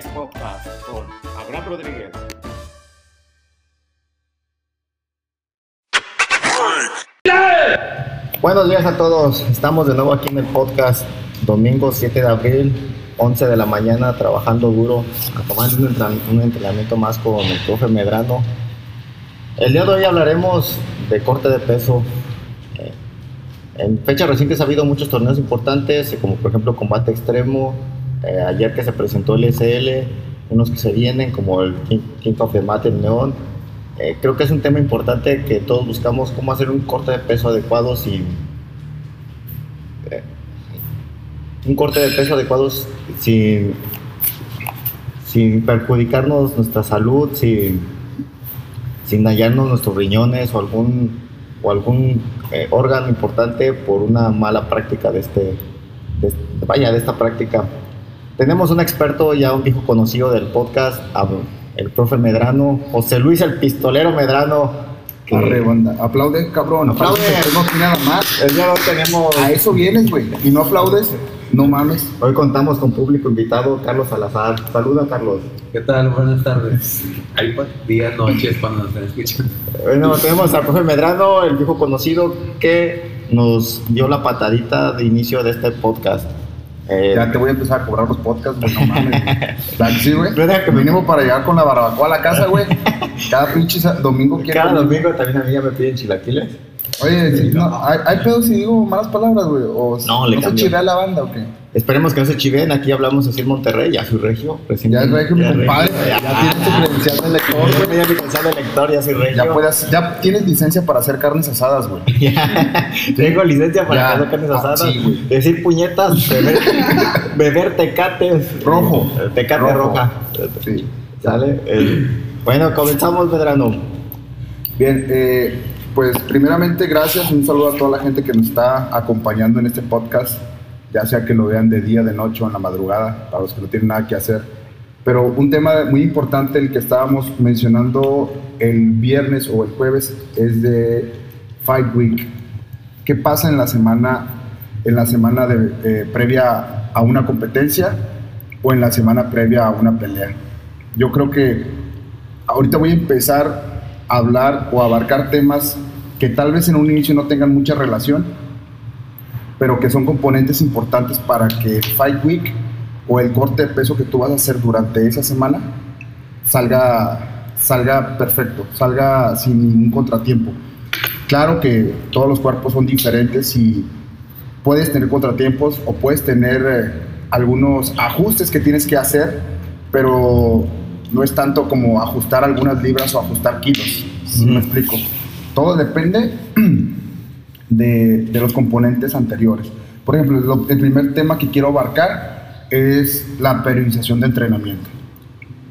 es Podcast con Abraham Rodríguez. Buenos días a todos. Estamos de nuevo aquí en el podcast, domingo 7 de abril, 11 de la mañana, trabajando duro, tomando un entrenamiento, más con el profe Medrano. El día de hoy hablaremos de corte de peso. Eh, En fechas recientes ha habido muchos torneos importantes, como por ejemplo combate extremo, eh, ayer que se presentó el SL, unos que se vienen, como el King, of the Mat en León. Creo que es un tema importante que todos buscamos cómo hacer un corte de peso adecuado sin... eh, un corte de peso adecuado sin, sin perjudicarnos nuestra salud, sin, sin dañarnos nuestros riñones o algún, o algún eh, órgano importante por una mala práctica de este, de- de esta práctica. Tenemos un experto, ya un viejo conocido del podcast, el profe Medrano, José Luis el pistolero Medrano. que Arre, banda. Aplaude, cabrón. Aplaude. No nada más. tenemos, A eso vienes, güey. Y no aplaudes, no mames. hoy contamos con público invitado, Carlos Salazar. Saluda, Carlos. ¿Qué tal? Buenas tardes. Ahí pues, días, noches, cuando nos estén escuchando. Bueno, tenemos al profe Medrano, el viejo conocido, que nos dio la patadita de inicio de este podcast. Eh, Ya te voy a empezar a cobrar los podcasts, güey. No mames. Sí, güey. ¿Verdad que- Vinimos para llegar con la barbacoa a la casa, güey. Cada pinche domingo quiero. cada domingo también a mí ya me piden chilaquiles. Oye, sí, no, ¿hay, hay pedo si digo malas palabras, güey? ¿O No, le se cambio. chivea la banda o qué? Esperemos que no se chiven, aquí hablamos así en Monterrey, ya soy regio. recién- Ya es regio, mi compadre. Ya tienes tu credencial de lector, Ya tenía mi credencial de lector, ya soy regio. Ya, puedes, ya tienes licencia para hacer carnes asadas, güey. Tengo licencia para Ya. hacer carnes Ah, asadas, sí, güey. decir puñetas, beber, beber tecates. Rojo. Eh, Tecate Rojo. roja. Sí. ¿Sale? El- Bueno, comenzamos, Medrano. Bien, eh, pues primeramente gracias, un saludo a toda la gente que nos está acompañando en este podcast, ya sea que lo vean de día, de noche o en la madrugada, para los que no tienen nada que hacer. Pero un tema muy importante, el que estábamos mencionando el viernes o el jueves, es de Fight Week. ¿Qué pasa en la semana, en la semana de, eh, previa a una competencia o en la semana previa a una pelea? Yo creo que ahorita voy a empezar hablar o abarcar temas que tal vez en un inicio no tengan mucha relación, pero que son componentes importantes para que Fight Week o el corte de peso que tú vas a hacer durante esa semana salga, salga perfecto, salga sin ningún contratiempo. Claro que todos los cuerpos son diferentes y puedes tener contratiempos o puedes tener eh, algunos ajustes que tienes que hacer, pero no es tanto como ajustar algunas libras o ajustar kilos. ¿sí me explico? Todo depende de, de los componentes anteriores. Por ejemplo, lo- el primer tema que quiero abarcar es la periodización de entrenamiento,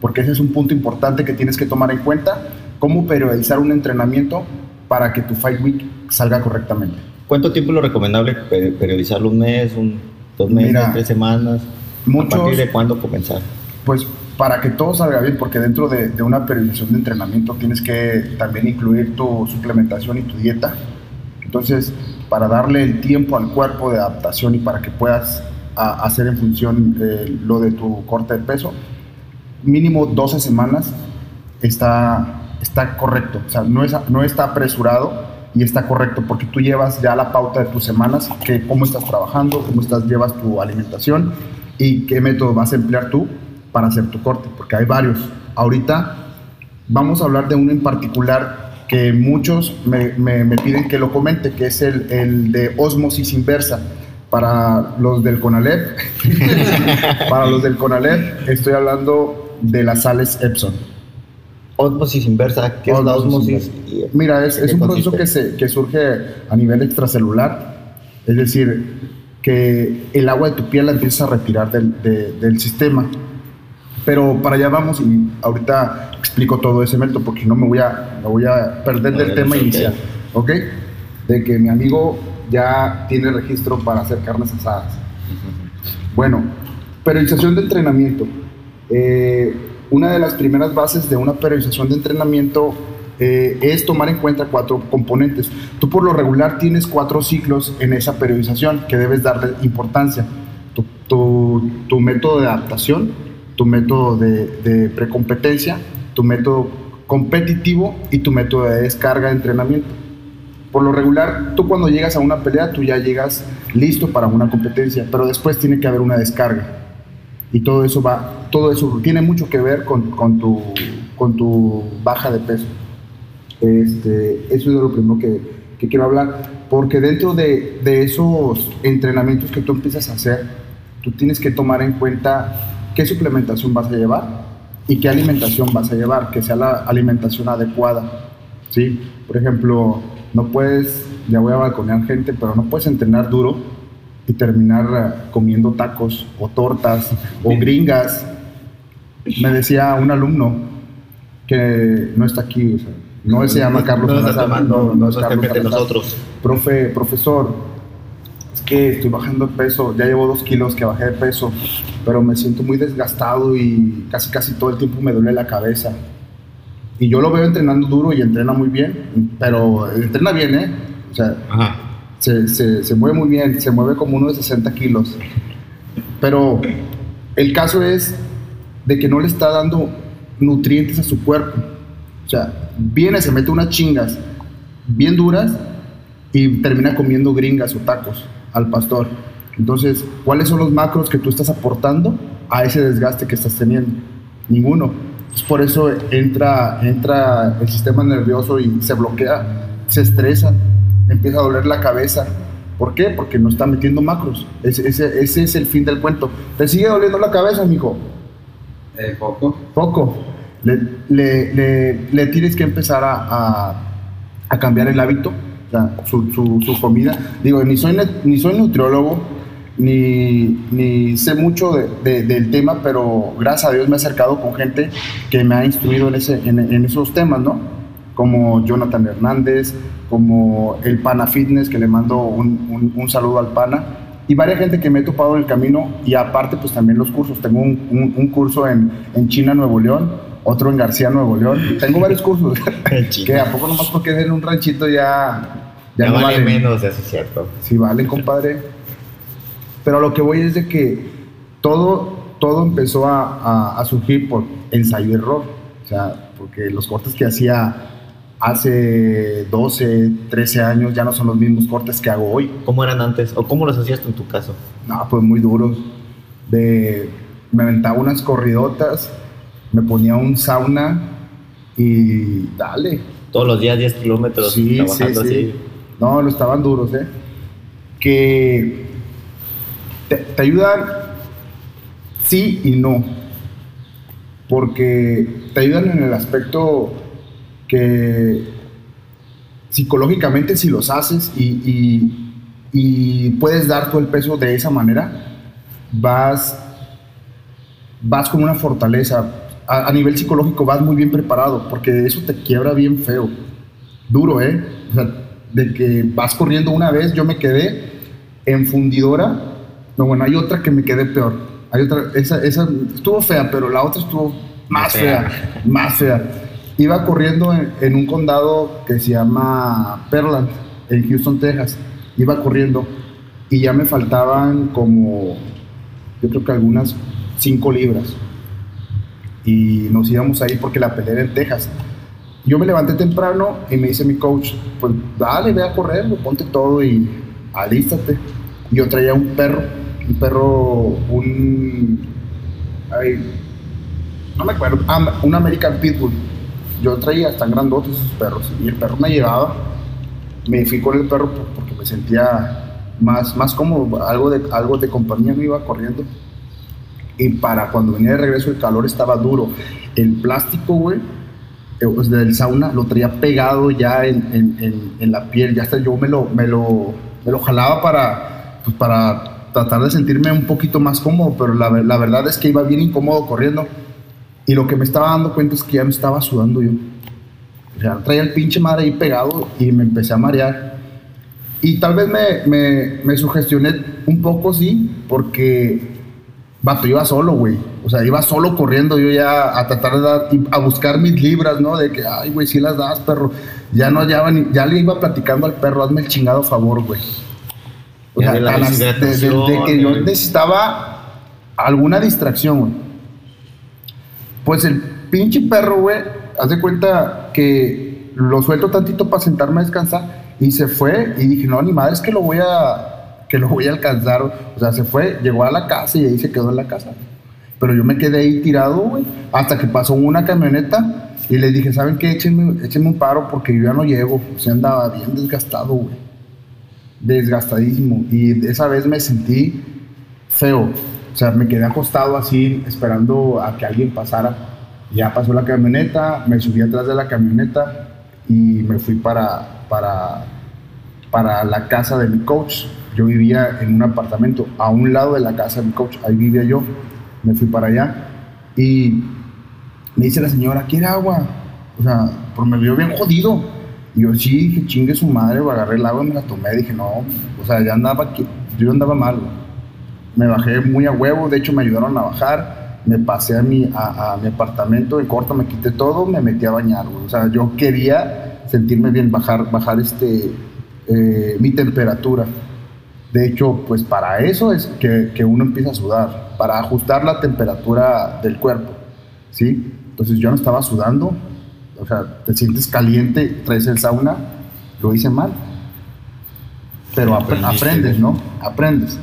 porque ese es un punto importante que tienes que tomar en cuenta, cómo periodizar un entrenamiento para que tu Fight Week salga correctamente. ¿Cuánto tiempo es lo recomendable pe- periodizarlo? ¿Un mes? Un, ¿Dos meses? Mira, ¿Tres semanas? muchos- ¿A partir de cuándo comenzar? Pues para que todo salga bien, porque dentro de, una periodización de entrenamiento tienes que también incluir tu suplementación y tu dieta. Entonces, para darle el tiempo al cuerpo de adaptación y para que puedas hacer en función eh, lo de tu corte de peso, mínimo 12 semanas está, está correcto. O sea, no, es, no está apresurado y está correcto porque tú llevas ya la pauta de tus semanas, que cómo estás trabajando, cómo estás, llevas tu alimentación y qué método vas a emplear tú para hacer tu corte, porque hay varios. Ahorita vamos a hablar de uno en particular que muchos me, me- me piden que lo comente, que es el, el de osmosis inversa. Para los del CONALEP, para los del CONALEP, estoy hablando de las sales Epson. Osmosis inversa, ¿qué es la osmosis? Mira, es, es ¿Qué un proceso que, se, que surge a nivel extracelular, es decir, que el agua de tu piel la empieza a retirar del, de- del sistema. Pero para allá vamos y ahorita explico todo ese método porque no me voy a, me voy a perder del tema inicial, ¿ok? De que mi amigo ya tiene registro para hacer carnes asadas. Bueno, periodización de entrenamiento. Eh, una de las primeras bases de una periodización de entrenamiento eh, es tomar en cuenta cuatro componentes. Tú por lo regular tienes cuatro ciclos en esa periodización que debes darle importancia. Tu, tu- tu método de adaptación, tu método de, precompetencia, tu método competitivo y tu método de descarga de entrenamiento. Por lo regular, tú cuando llegas a una pelea, tú ya llegas listo para una competencia, pero después tiene que haber una descarga. Y todo eso va, todo eso tiene mucho que ver con, con tu, con tu baja de peso. Este, eso es lo primero que, que quiero hablar, porque dentro de, de esos entrenamientos que tú empiezas a hacer, tú tienes que tomar en cuenta qué suplementación vas a llevar y qué alimentación vas a llevar, que sea la alimentación adecuada. ¿sí? Por ejemplo, no puedes, ya voy a balconear gente, pero no puedes entrenar duro y terminar eh, comiendo tacos o tortas o gringas. Me decía un alumno que no está aquí, o sea, no se llama Carlos no, tomando, no, no no es Carlos Salazar. nosotros. Profe, profesor, es que estoy bajando de peso, ya llevo dos kilos que bajé de peso, pero me siento muy desgastado y casi casi todo el tiempo me duele la cabeza. Y yo lo veo entrenando duro y entrena muy bien, pero entrena bien, ¿eh? O sea, Ajá. se, se, se mueve muy bien, se mueve como uno de 60 kilos. Pero el caso es de que no le está dando nutrientes a su cuerpo. O sea, viene, se mete unas chingas bien duras y termina comiendo gringas o tacos al pastor. Entonces, ¿cuáles son los macros que tú estás aportando a ese desgaste que estás teniendo? Ninguno. Entonces, por eso entra, entra el sistema nervioso y se bloquea, se estresa, empieza a doler la cabeza. ¿Por qué? Porque no está metiendo macros. Ese, ese, ese es el fin del cuento. ¿Te sigue doliendo la cabeza, mijo? Eh, poco. Poco. Le, le, le, le tienes que empezar a, a, a cambiar el hábito, o sea, su, su, comida. Digo, ni soy, ni soy nutriólogo, ni, ni sé mucho de- de- del tema, pero gracias a Dios me he acercado con gente que me ha instruido en, ese, en, esos temas, ¿no? Como Jonathan Hernández, como el Pana Fitness, que le mando un, un- saludo al Pana, y varias gente que me he topado en el camino, y aparte pues también los cursos. Tengo un- un curso en, en China, Nuevo León, otro en García, Nuevo León. Tengo varios cursos. Que a poco nomás porque es en un ranchito ya, Ya, no vale valen. menos, eso es cierto. Sí, vale, compadre. Pero a lo que voy es de que todo, todo empezó a, a- a surgir por ensayo y error. O sea, porque los cortes que hacía hace 12, 13 años ya no son los mismos cortes que hago hoy. ¿Cómo eran antes? ¿O cómo los hacías tú en tu caso? No, pues muy duros. De, me aventaba unas corridotas, me ponía un sauna y dale. Todos los días 10 kilómetros Sí, sí, trabajando sí. así. No, no estaban duros, ¿eh? Que te, te ayudan sí y no. Porque te ayudan en el aspecto que psicológicamente si los haces y, y- y puedes dar todo el peso de esa manera, vas, vas con una fortaleza. A, a nivel psicológico vas muy bien preparado, porque eso te quiebra bien feo. Duro, ¿eh? O sea, de que vas corriendo una vez, yo me quedé en fundidora. No, bueno, hay otra que me quedé peor. Hay otra, esa, esa estuvo fea, pero la otra estuvo más fea, fea. más fea. Iba corriendo en, en un condado que se llama Pearland, en Houston, Texas. Iba corriendo y ya me faltaban como, yo creo que algunas 5 libras. Y nos íbamos a ir porque la pelea era en Texas. Yo me levanté temprano y me dice mi coach, pues dale, ve a correr, ponte todo y alístate. Yo traía un perro, un perro, un... ay, no me acuerdo, un American Pitbull. Yo traía tan grandotes esos perros y el perro me llevaba. Me fui con el perro por- porque me sentía más, más cómodo, algo de, algo de compañía, no iba corriendo. Y para cuando venía de regreso el calor estaba duro. El plástico, güey, eh, del sauna lo traía pegado ya en, en- en- en la piel. Ya hasta yo me lo, me lo, me lo jalaba para, pues, para tratar de sentirme un poquito más cómodo, pero la, la verdad es que iba bien incómodo corriendo. Y lo que me estaba dando cuenta es que ya me estaba sudando yo. O sea, traía el pinche madre ahí pegado y me empecé a marear. Y tal vez me, me, me sugestioné un poco, sí, porque, vato, iba solo, güey. O sea, iba solo corriendo yo ya a tratar de dar, a buscar mis libras, ¿no? De que, ay, güey, sí las das, perro. Ya no hallaba ni, ya le iba platicando al perro, hazme el chingado favor, güey. O sea, de la tan as- de, de- de que yo necesitaba alguna distracción, güey. Pues el pinche perro, güey, haz de cuenta que lo suelto tantito para sentarme a descansar y se fue y dije, no, ni madre, es que lo voy a, que lo voy a alcanzar. O sea, se fue, llegó a la casa y ahí se quedó en la casa. Pero yo me quedé ahí tirado, güey, hasta que pasó una camioneta y le dije, ¿saben qué? Échenme, échenme un paro porque yo ya no llego. O sea, andaba bien desgastado, güey. Desgastadísimo. Y esa vez me sentí feo. O sea, me quedé acostado así, esperando a que alguien pasara. Ya pasó la camioneta, me subí atrás de la camioneta y me fui para, para, para la casa de mi coach. Yo vivía en un apartamento a un lado de la casa de mi coach, ahí vivía yo. Me fui para allá y me dice la señora, ¿quiere agua? O sea, porque me vio bien jodido. Y yo sí, dije, chingue su madre, agarré el agua y me la tomé. Dije, no, o sea, ya andaba, yo andaba mal. Me bajé muy a huevo, de hecho me ayudaron a bajar, me pasé a mi, a, mi apartamento, en corto me quité todo, me metí a bañar. O sea, yo quería sentirme bien, bajar, bajar este, eh, mi temperatura. De hecho, pues para eso es que, que uno empieza a sudar, para ajustar la temperatura del cuerpo, ¿sí? Entonces yo no estaba sudando, o sea, te sientes caliente, traes el sauna, lo hice mal. Pero ap- aprendes, ¿no? Aprendes.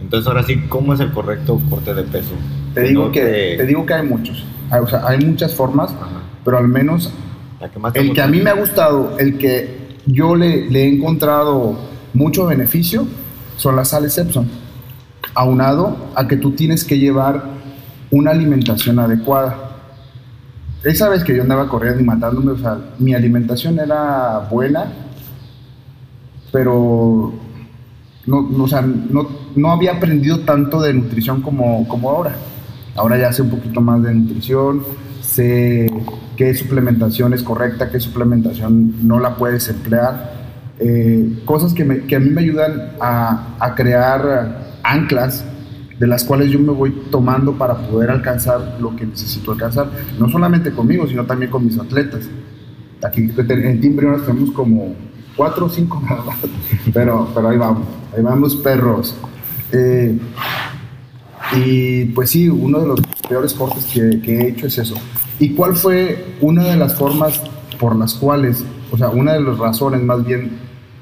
Entonces, ahora sí, ¿cómo es el correcto corte de peso? Te digo, No que, te- te digo que hay muchos. Hay- O sea, hay muchas formas, Ajá. pero al menos La que más te el que a mí me ha gustado, el que yo le, he encontrado mucho beneficio, son las sales Epsom. Aunado a que tú tienes que llevar una alimentación adecuada. Esa vez que yo andaba corriendo y matándome, o sea, mi alimentación era buena, pero no, no, o sea, no, no había aprendido tanto de nutrición como, como ahora. Ahora ya sé un poquito más de nutrición, sé qué suplementación es correcta, qué suplementación no la puedes emplear. Eh, cosas que, me- que a mí me ayudan a, a crear anclas de las cuales yo me voy tomando para poder alcanzar lo que necesito alcanzar, no solamente conmigo, sino también con mis atletas. Aquí en Team Briones tenemos como cuatro o cinco pero, pero ahí vamos, ahí vamos perros. Eh, y pues sí, uno de los peores cortes que, que he hecho es eso. ¿Y cuál fue una de las formas por las cuales, o sea, una de las razones más bien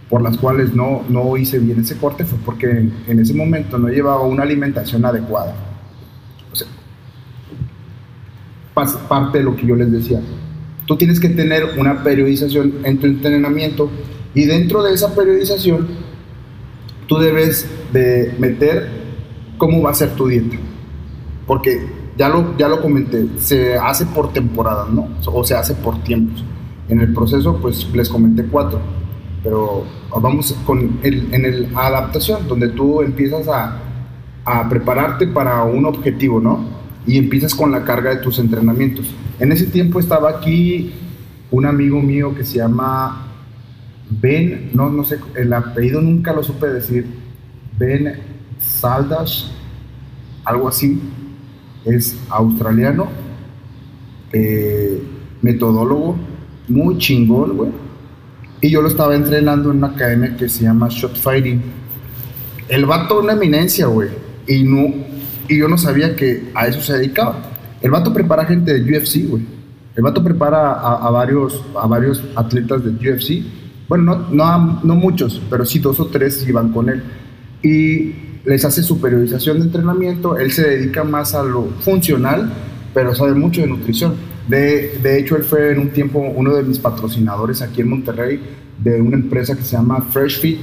por las cuales no, no hice bien ese corte fue porque en, en ese momento no llevaba una alimentación adecuada. O sea, parte de lo que yo les decía. Tú tienes que tener una periodización en tu entrenamiento y dentro de esa periodización tú debes de meter cómo va a ser tu dieta. Porque ya lo, ya lo comenté, se hace por temporadas, ¿no? O se hace por tiempos. En el proceso, pues les comenté cuatro, pero vamos con el, en el adaptación, donde tú empiezas a, a prepararte para un objetivo, ¿no? Y empiezas con la carga de tus entrenamientos. En ese tiempo estaba aquí un amigo mío que se llama Ben, no, no sé, el apellido nunca lo supe decir, Ben Saldash, algo así, es australiano, eh, metodólogo, muy chingón, güey. Y yo lo estaba entrenando en una academia que se llama Shot Fighting. El vato una eminencia, güey. Y, no, y yo no sabía que a eso se dedicaba. El vato prepara gente de UFC, güey. El vato prepara a, a varios, a varios atletas de UFC. Bueno, no, no, no muchos, pero sí dos o tres iban con él. Y les hace su periodización de entrenamiento. Él se dedica más a lo funcional, pero sabe mucho de nutrición. De, de hecho, él fue en un tiempo uno de mis patrocinadores aquí en Monterrey de una empresa que se llama Fresh Fit.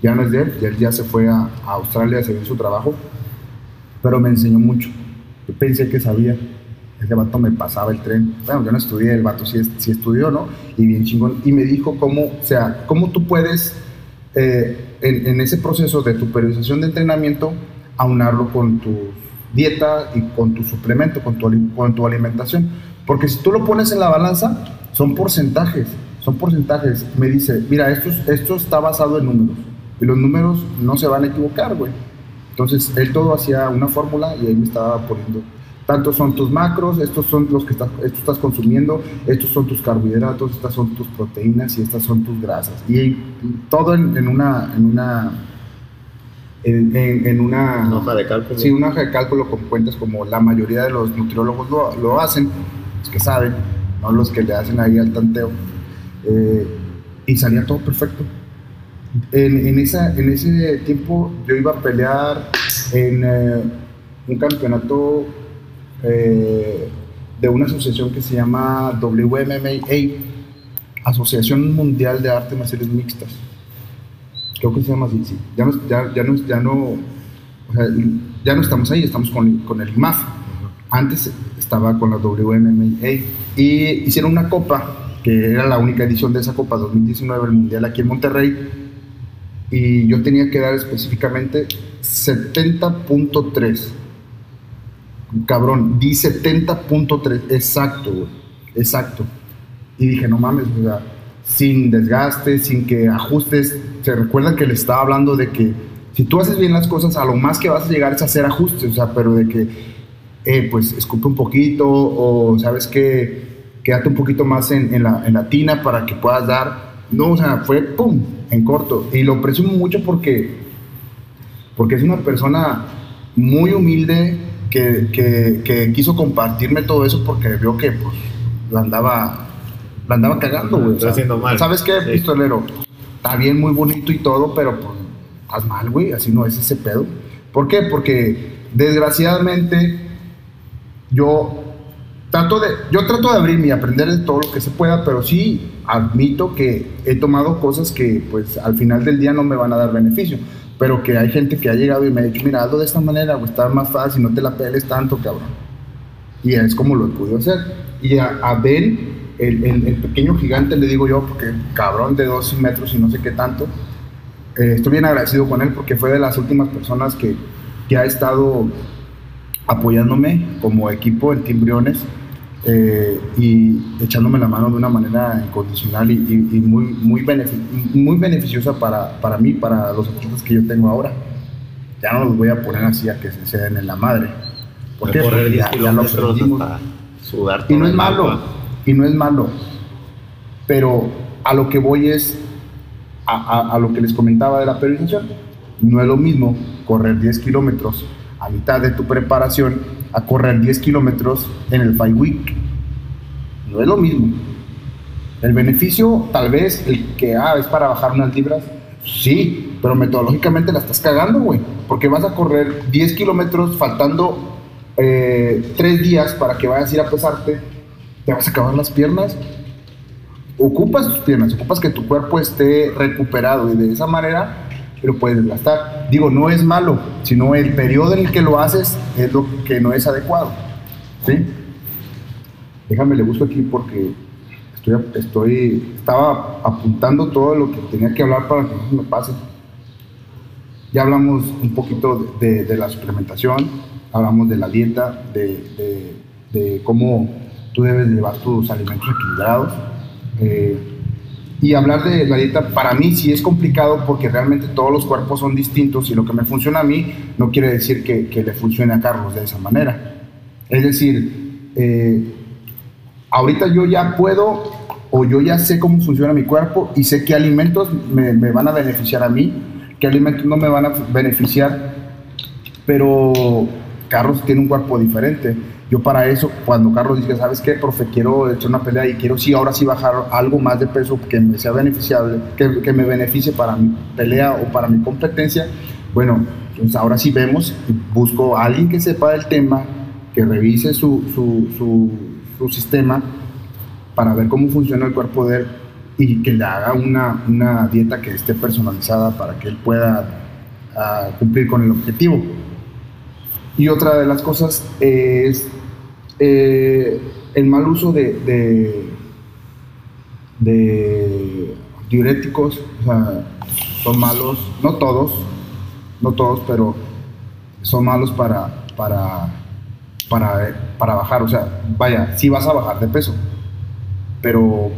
Ya no es de él, ya él ya se fue a, Australia a seguir su trabajo, pero me enseñó mucho. Yo pensé que sabía. Ese vato me pasaba el tren. Bueno, yo no estudié, el vato sí, sí estudió, ¿no? Y bien chingón. Y me dijo cómo, o sea, cómo tú puedes, eh, en, ese proceso de tu periodización de entrenamiento, aunarlo con tu dieta y con tu suplemento, con tu, alimentación. Porque si tú lo pones en la balanza, son porcentajes, son porcentajes. Me dice, mira, esto, es- esto está basado en números. Y los números no se van a equivocar, güey. Entonces, él todo hacía una fórmula y ahí me estaba poniendo. Tantos son tus macros, estos son los que estás, esto estás consumiendo, estos son tus carbohidratos, estas son tus proteínas y estas son tus grasas. Y todo en, en una, en una en, en- en una, Una hoja de cálculo. Sí, una hoja de cálculo con cuentas como la mayoría de los nutriólogos lo, lo hacen, los que saben, no los que le hacen ahí al tanteo. Eh, y salía todo perfecto. En, en esa, en ese tiempo yo iba a pelear en eh, un campeonato eh, de una asociación que se llama WMMA, Asociación Mundial de Artes Marciales Mixtas. Creo que se llama así, sí. Ya no, ya, no, ya no, estamos ahí, estamos con, con el IMAF. Antes estaba con la WMMA y hicieron una copa, que era la única edición de esa copa 2019, el Mundial aquí en Monterrey, y yo tenía que dar específicamente 70.3. Cabrón, di 70.3, exacto, güey, exacto. Y dije, no mames, o sin desgaste, sin que ajustes. Se recuerda que le estaba hablando de que si tú haces bien las cosas, a lo más que vas a llegar es a hacer ajustes, o sea, pero de que, eh, pues, escupe un poquito, o sabes que quédate un poquito más en, en la, en la tina para que puedas dar. No, o sea, fue pum, en corto. Y lo presumo mucho porque, porque es una persona muy humilde que, que, que quiso compartirme todo eso porque vio que, pues, la andaba, la andaba cagando, güey. Está haciendo mal. ¿Sabes qué, Sí. pistolero? Está bien, muy bonito y todo, pero pues, estás mal, güey. Así no es ese pedo. ¿Por qué? Porque desgraciadamente yo trato de, yo trato de abrirme y aprender de todo lo que se pueda, pero sí admito que he tomado cosas que pues al final del día no me van a dar beneficio. Pero que hay gente que ha llegado y me ha dicho, mira, hazlo de esta manera, o está más fácil, no te la peles tanto, cabrón. Y es como lo he podido hacer. Y a, Ben, el, pequeño gigante, le digo yo, porque cabrón de dos metros y no sé qué tanto, eh, estoy bien agradecido con él porque fue de las últimas personas que, que ha estado apoyándome como equipo en Timbriones eh, y echándome la mano de una manera incondicional y, y- y muy, muy, benefi- muy beneficiosa para, para mí, para los atletas que yo tengo ahora. Ya no los voy a poner así a que se, se den en la madre. ¿Por Porque 10 ya, ya lo sudar Y no es malo, agua. y no es malo. Pero a lo que voy es a, a- a lo que les comentaba de la periodización. No es lo mismo correr 10 kilómetros a mitad de tu preparación a correr 10 kilómetros en el Five Week. No es lo mismo. El beneficio, tal vez, el que ah, es para bajar unas libras, sí, pero metodológicamente la estás cagando, güey. Porque vas a correr 10 kilómetros faltando 3 días para que vayas a ir a pesarte, te vas a acabar las piernas. Ocupas tus piernas, ocupas que tu cuerpo esté recuperado y de esa manera lo puedes desgastar. Digo, no es malo, sino el periodo en el que lo haces es lo que no es adecuado. ¿Sí? Déjame, le busco aquí porque estoy, estoy, estaba apuntando todo lo que tenía que hablar para que no me pase. Ya hablamos un poquito de, de la suplementación, hablamos de la dieta, de, de- de cómo tú debes llevar tus alimentos equilibrados. eh, y hablar de la dieta para mí sí es complicado porque realmente todos los cuerpos son distintos y lo que me funciona a mí no quiere decir que, que le funcione a Carlos de esa manera. Es decir, eh, ahorita yo ya puedo o yo ya sé cómo funciona mi cuerpo y sé qué alimentos me, me van a beneficiar a mí, qué alimentos no me van a beneficiar, pero Carlos tiene un cuerpo diferente. Yo para eso, cuando Carlos dice, ¿sabes qué, profe? Quiero echar una pelea y quiero sí, ahora sí bajar algo más de peso que me sea beneficiable, que, me beneficie para mi pelea o para mi competencia. Bueno, entonces ahora sí vemos busco a alguien que sepa del tema, que revise su, su, su, su sistema para ver cómo funciona el cuerpo de él y que le haga una, una dieta que esté personalizada para que él pueda ah, cumplir con el objetivo. Y otra de las cosas es eh, el mal uso de, de, diuréticos, o sea, son malos, no todos, no todos, pero son malos para, para, para, para bajar, o sea, vaya, sí vas a bajar de peso, pero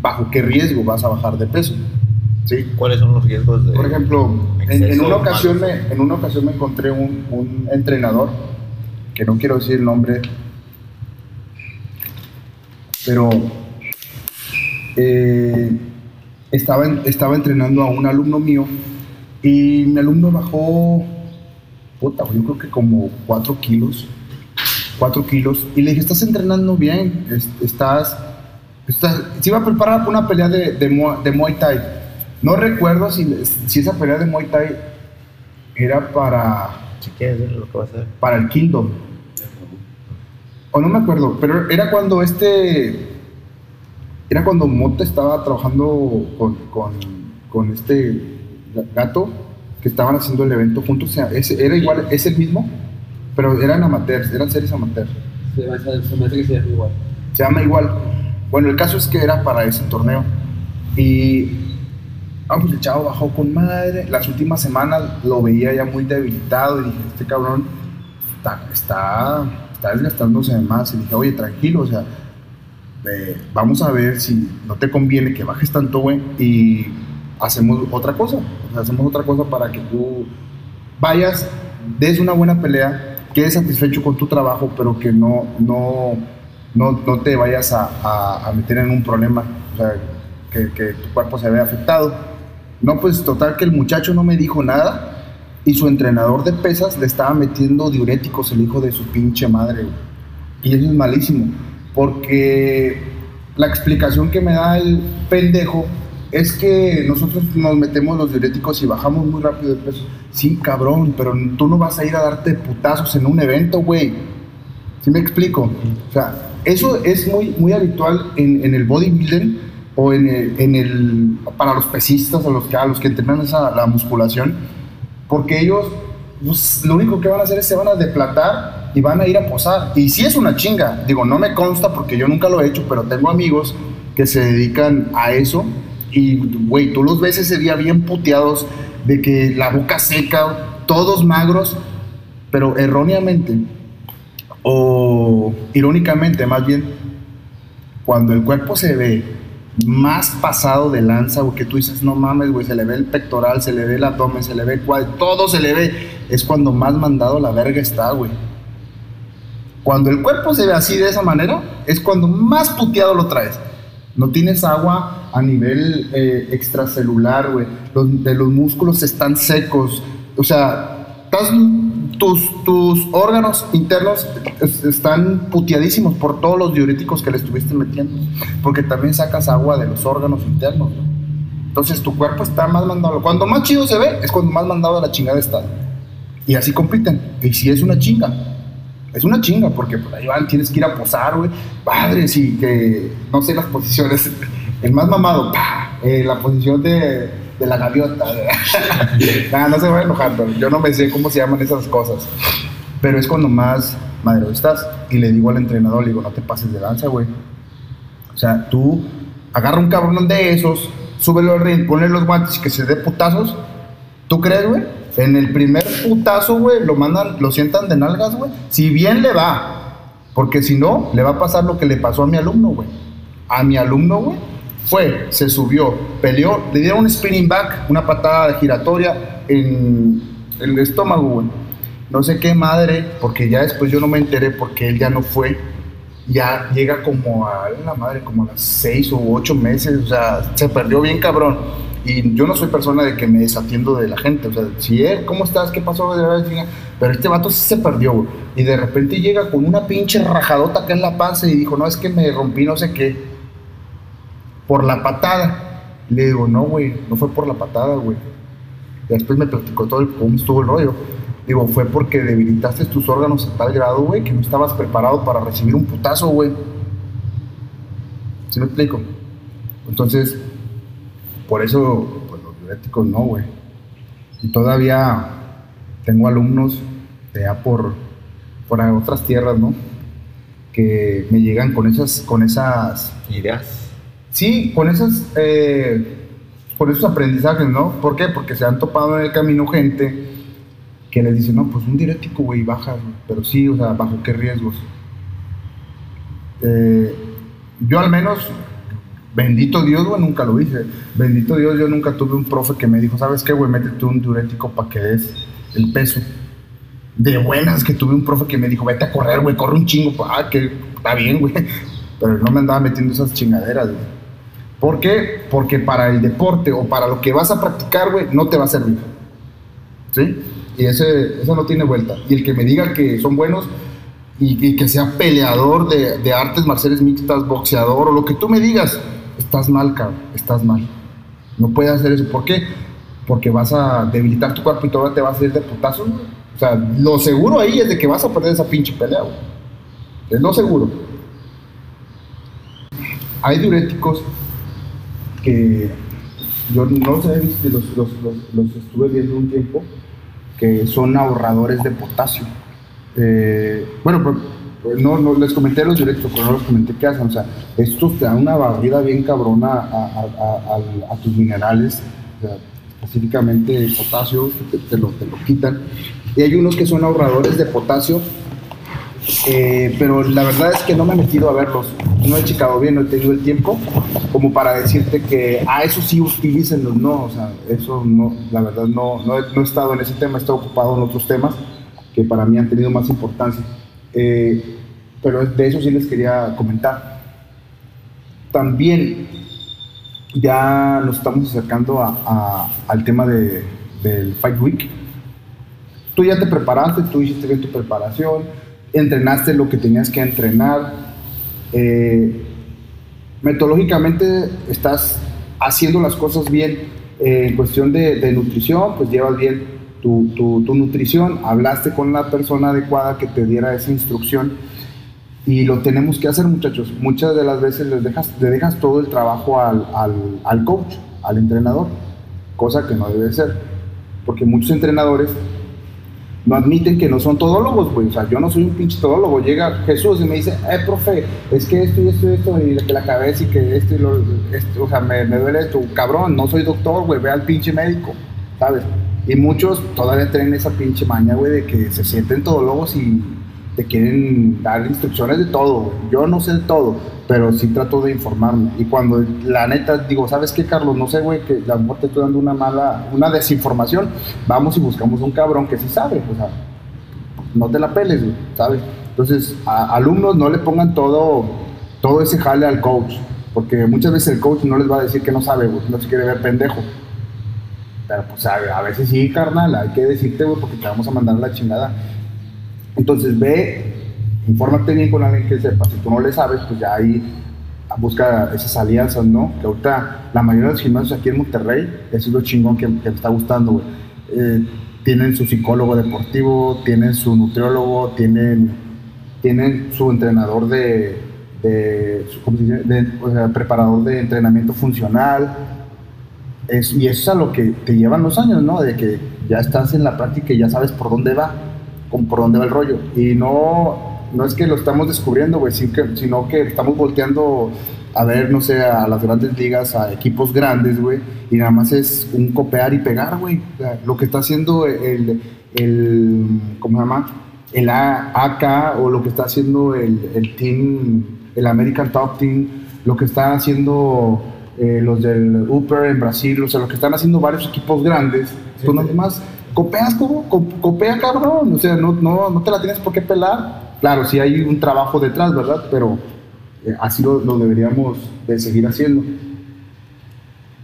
¿bajo qué riesgo vas a bajar de peso? ¿Sí? ¿Cuáles son los riesgos de.? Por ejemplo, en, una ocasión me, en una ocasión me encontré un, un entrenador, que no quiero decir el nombre, pero eh, estaba, en- estaba entrenando a un alumno mío Y mi alumno bajó, puta, yo creo que como 4 kilos. 4 kilos. Y le dije, estás entrenando bien, es- estás... estás se iba a preparar para una pelea de, de, Muay- de Muay Thai. No recuerdo si, si esa pelea de Muay Thai era para, Si quieres lo que va a hacer. para el Kingdom. O no me acuerdo, pero era cuando este. Era cuando Mota estaba trabajando con, con, con este gato que estaban haciendo el evento juntos. O sea, ese- era igual, es el mismo, pero eran amateurs, eran series amateurs. Se me hace, se me hace que se llama igual. Se llama igual. Bueno, el caso es que era para ese torneo. Y. Ah, pues el chavo bajó con madre. Las últimas semanas lo veía ya muy debilitado y dije, este cabrón está, está, está desgastándose de más. Y dije, oye, tranquilo, o sea, vamos a ver si no te conviene que bajes tanto, güey, y hacemos otra cosa. O sea, hacemos otra cosa para que tú vayas, des una buena pelea, quedes satisfecho con tu trabajo, pero que no, no, no, no te vayas a, meter en un problema, o sea, que tu cuerpo se vea afectado. No, pues total que el muchacho no me dijo nada y su entrenador de pesas le estaba metiendo diuréticos, el hijo de su pinche madre. güey. Y eso es malísimo, porque la explicación que me da el pendejo es que nosotros nos metemos los diuréticos y bajamos muy rápido de peso. Sí, cabrón, pero tú no vas a ir a darte putazos en un evento, güey. ¿Sí me explico? O sea, eso es muy, muy habitual en, en el bodybuilding o en el, en el- para los pesistas, a los que, a los que entrenan esa, la musculación, porque ellos pues, lo único que van a hacer es se van a deplatar y van a ir a posar. Y sí es una chinga, digo, no me consta porque yo nunca lo he hecho, pero tengo amigos que se dedican a eso y, güey, tú los ves ese día bien puteados, de que la boca seca, todos magros, pero erróneamente o irónicamente más bien, cuando el cuerpo se ve más pasado de lanza, o que tú dices, no mames, güey, se le ve el pectoral, se le ve el abdomen, se le ve cuadro, todo se le ve, es cuando más mandado la verga está, güey. Cuando el cuerpo se ve así de esa manera, es cuando más puteado lo traes. No tienes agua a nivel eh, extracelular, güey. De los músculos están secos. O sea, estás- tus, tus órganos internos es- están puteadísimos por todos los diuréticos que le estuviste metiendo. Porque también sacas agua de los órganos internos, güey. Entonces tu cuerpo está más mandado. Cuando más chido se ve, es cuando más mandado a la chingada está. Y así compiten. Y si es una chinga. Es una chinga, porque por ahí van, tienes que ir a posar, güey. Padre, sí, que no sé las posiciones. El más mamado, eh, la posición de, de la gaviota. No se va pero yo no me sé cómo se llaman esas cosas. Pero es cuando más madero estás. Y le digo al entrenador, le digo, no te pases de lanza, güey. O sea, tú agarra un cabrón de esos, súbelo al ring, ponle los guantes y que se dé putazos. ¿Tú crees, güey? En el primer putazo, güey, lo mandan, lo sientan de nalgas, güey. Si bien le va, porque si no, le va a pasar lo que le pasó a mi alumno, güey. A mi alumno, güey, fue, se subió, peleó, le dieron un spinning back, una patada giratoria en el estómago, güey. No sé qué madre, porque ya después yo no me enteré porque él ya no fue. Ya llega como a la madre, como a las seis o ocho meses, o sea, se perdió bien cabrón. Y yo no soy persona de que me desatiendo de la gente, o sea, si él, ¿cómo estás? ¿Qué pasó? Pero este vato sí se perdió, güey. Y de repente llega con una pinche rajadota acá en la panza y dijo, no, es que me rompí no sé qué. Por la patada. Le digo, no, güey, no fue por la patada, güey. Después me platicó todo el, cómo estuvo el rollo. Digo, fue porque debilitaste tus órganos a tal grado, güey, que no estabas preparado para recibir un putazo, güey. ¿Sí me explico? Entonces, por eso, pues los diuréticos no, güey. Y todavía tengo alumnos de allá por, por otras tierras, ¿no? Que me llegan con esas, con esas Ideas. Sí, con esos, eh, con esos aprendizajes, ¿no? ¿Por qué? Porque se han topado en el camino gente que les dice, no, pues un diurético, güey, baja, güey". pero sí, o sea, ¿bajo qué riesgos? Eh, yo al menos, bendito Dios, güey, nunca lo hice. Bendito Dios, yo nunca tuve un profe que me dijo, ¿sabes qué, güey? Métete un diurético para que des el peso. De buenas que tuve un profe que me dijo, vete a correr, güey, corre un chingo. Ah, que está bien, güey. Pero no me andaba metiendo esas chingaderas, güey. ¿Por qué? Porque para el deporte o para lo que vas a practicar, güey, no te va a servir. ¿Sí? Y ese, eso no tiene vuelta. Y el que me diga que son buenos y, que sea peleador de, artes marciales mixtas, boxeador o lo que tú me digas, estás mal, cabrón, estás mal. No puedes hacer eso. ¿Por qué? Porque vas a debilitar tu cuerpo y todavía te vas a ir de putazo. O sea, lo seguro ahí es de que vas a perder esa pinche pelea. Es lo seguro. Hay diuréticos que yo no los he los, los, los, estuve viendo un tiempo, que son ahorradores de potasio. Eh, bueno, pero, pues, no, no les comenté los diuréticos, pero no les comenté qué hacen. O sea, estos te dan una barrida bien cabrona a, tus minerales, específicamente potasio, te lo, te lo quitan. Y hay unos que son ahorradores de potasio, eh, pero la verdad es que no me he metido a verlos. No he checado bien, no he tenido el tiempo como para decirte que, ah, eso sí, utilícenlos. No, o sea, eso no, la verdad no, no, he, no he estado en ese tema, he estado ocupado en otros temas que para mí han tenido más importancia. Eh, pero de eso sí les quería comentar. También ya nos estamos acercando a- a- al tema de, del Fight Week. Tú ya te preparaste, tú hiciste bien tu preparación, entrenaste lo que tenías que entrenar. eh, metodológicamente estás haciendo las cosas bien eh, en cuestión de, de nutrición, pues llevas bien tu, tu- tu nutrición, hablaste con la persona adecuada que te diera esa instrucción y lo tenemos que hacer muchachos. Muchas de las veces dejas, le dejas todo el trabajo al, al, al coach, al entrenador, cosa que no debe ser, porque muchos entrenadores no admiten que no son todólogos, güey. O sea, yo no soy un pinche todólogo. Llega Jesús y me dice, eh, profe, es que esto y esto y esto, y que la cabeza y que esto y lo. esto, o sea, me, me duele esto. Cabrón, no soy doctor, güey, ve al pinche médico, ¿sabes? Y muchos todavía tienen esa pinche maña, güey, de que se sienten todólogos y quieren dar instrucciones de todo. Yo no sé de todo, pero sí trato de informarme. Y cuando la neta digo, ¿sabes qué, Carlos? No sé, güey, que a lo mejor te estoy dando una mala, una desinformación. Vamos y buscamos un cabrón que sí sabe, o sea, no te la peles, güey, ¿sabes? Entonces, alumnos no le pongan todo, todo ese jale al coach, porque muchas veces el coach no les va a decir que no sabe, güey, no se quiere ver pendejo. Pero pues a, a veces sí, carnal, hay que decirte, güey, porque te vamos a mandar la chingada. Entonces ve, infórmate bien con alguien que sepa. Si tú no le sabes, pues ya ahí busca esas alianzas, ¿no? Que ahorita la mayoría de los gimnasios aquí en Monterrey, eso es lo chingón que, me está gustando, güey. Eh, tienen su psicólogo deportivo, tienen su nutriólogo, tienen, tienen su entrenador de, ¿cómo se dice? O sea, preparador de entrenamiento funcional. Y eso es a lo que te llevan los años, ¿no? De que ya estás en la práctica y ya sabes por dónde va, con por dónde va el rollo. Y no, no es que lo estamos descubriendo, güey, sino que estamos volteando a ver, no sé, a las grandes ligas, a equipos grandes, güey, y nada más es un copiar y pegar, güey. O sea, lo que está haciendo el, el ¿cómo se llama? El AK o lo que está haciendo el, el team, el American Top Team, lo que están haciendo eh, los del Upper en Brasil, o sea, lo que están haciendo varios equipos grandes, tú nada más copeas, como, co- copea cabrón, o sea, no, no, no te la tienes por qué pelar. Claro, sí hay un trabajo detrás, ¿verdad? Pero eh, así lo, lo deberíamos de seguir haciendo.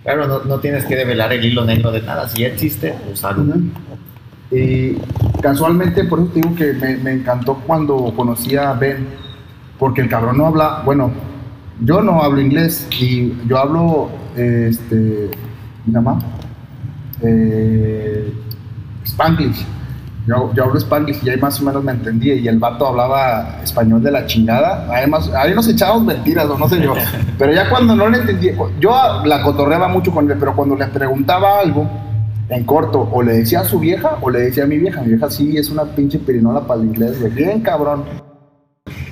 Claro, no, no tienes que develar el hilo negro de nada. Si ya existe, usarlo. Y casualmente, por eso te digo que me, me encantó cuando conocí a Ben, porque el cabrón no habla, bueno, yo no hablo inglés y yo hablo, este, ¿cómo se llama? Eh, Spanglish. Yo, yo hablo Spanglish y ahí más o menos me entendía y el vato hablaba español de la chingada. Además, ahí nos echábamos mentiras o no sé yo. Pero ya cuando no le entendía, yo la cotorreaba mucho con él, pero cuando le preguntaba algo, en corto, o le decía a su vieja o le decía a mi vieja. Mi vieja sí es una pinche pirinola para el inglés, güey. Bien cabrón.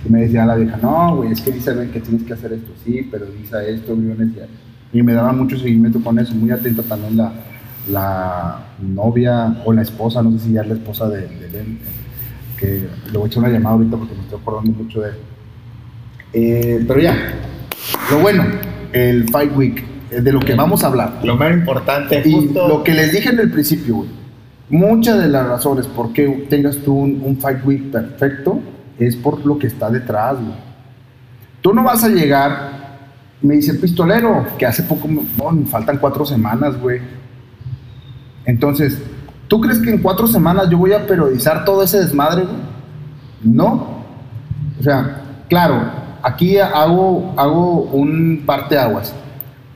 Y me decía la vieja, no, güey, es que dice que tienes que hacer esto, sí, pero dice esto, güey. Y me daba mucho seguimiento con eso, muy atenta también la, la novia o la esposa, no sé si ya es la esposa de, de que le voy a echar una llamada ahorita porque me estoy acordando mucho de él. Eh, pero ya, lo bueno, el Fight Week, eh, de lo que vamos a hablar. Lo más importante, Y justo. lo que les dije en el principio, güey, muchas de las razones por qué tengas tú un, un Fight Week perfecto es por lo que está detrás, güey. Tú no vas a llegar, me dice el pistolero, que hace poco, faltan cuatro semanas, güey. Entonces, ¿Tú crees que en cuatro semanas yo voy a periodizar todo ese desmadre, güey? No. O sea, claro, aquí hago, hago un parteaguas.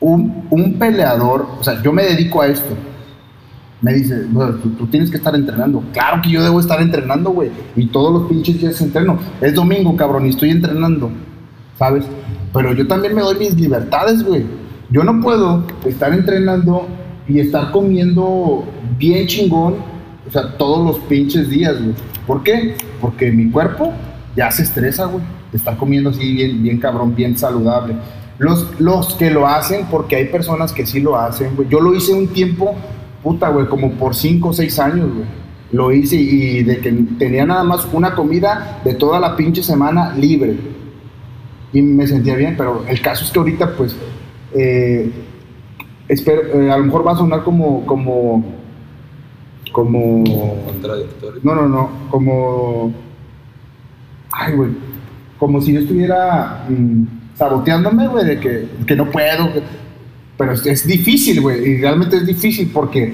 Un, un peleador, o sea, yo me dedico a esto. Me dice, "Bueno, tú, tú tienes que estar entrenando. Claro que yo debo estar entrenando, güey. Y todos los pinches días entreno. Es domingo, cabrón, y estoy entrenando. ¿Sabes? Pero yo también me doy mis libertades, güey. Yo no puedo estar entrenando y estar comiendo bien chingón, o sea, todos los pinches días, güey. ¿Por qué? Porque mi cuerpo ya se estresa, güey. Estar comiendo así bien, bien cabrón, bien saludable. Los, los que lo hacen, porque hay personas que sí lo hacen, güey. Yo lo hice un tiempo, puta, güey, como por 5 o 6 años, güey. Lo hice y de que tenía nada más una comida de toda la pinche semana libre. Y me sentía bien, pero el caso es que ahorita, pues, eh, espero, eh, a lo mejor va a sonar como, como, como, Contradictorio. no, no, no, como, ay, güey, como si yo estuviera mm, saboteándome, güey, de que, que no puedo, que- pero es, es difícil, güey, y realmente es difícil porque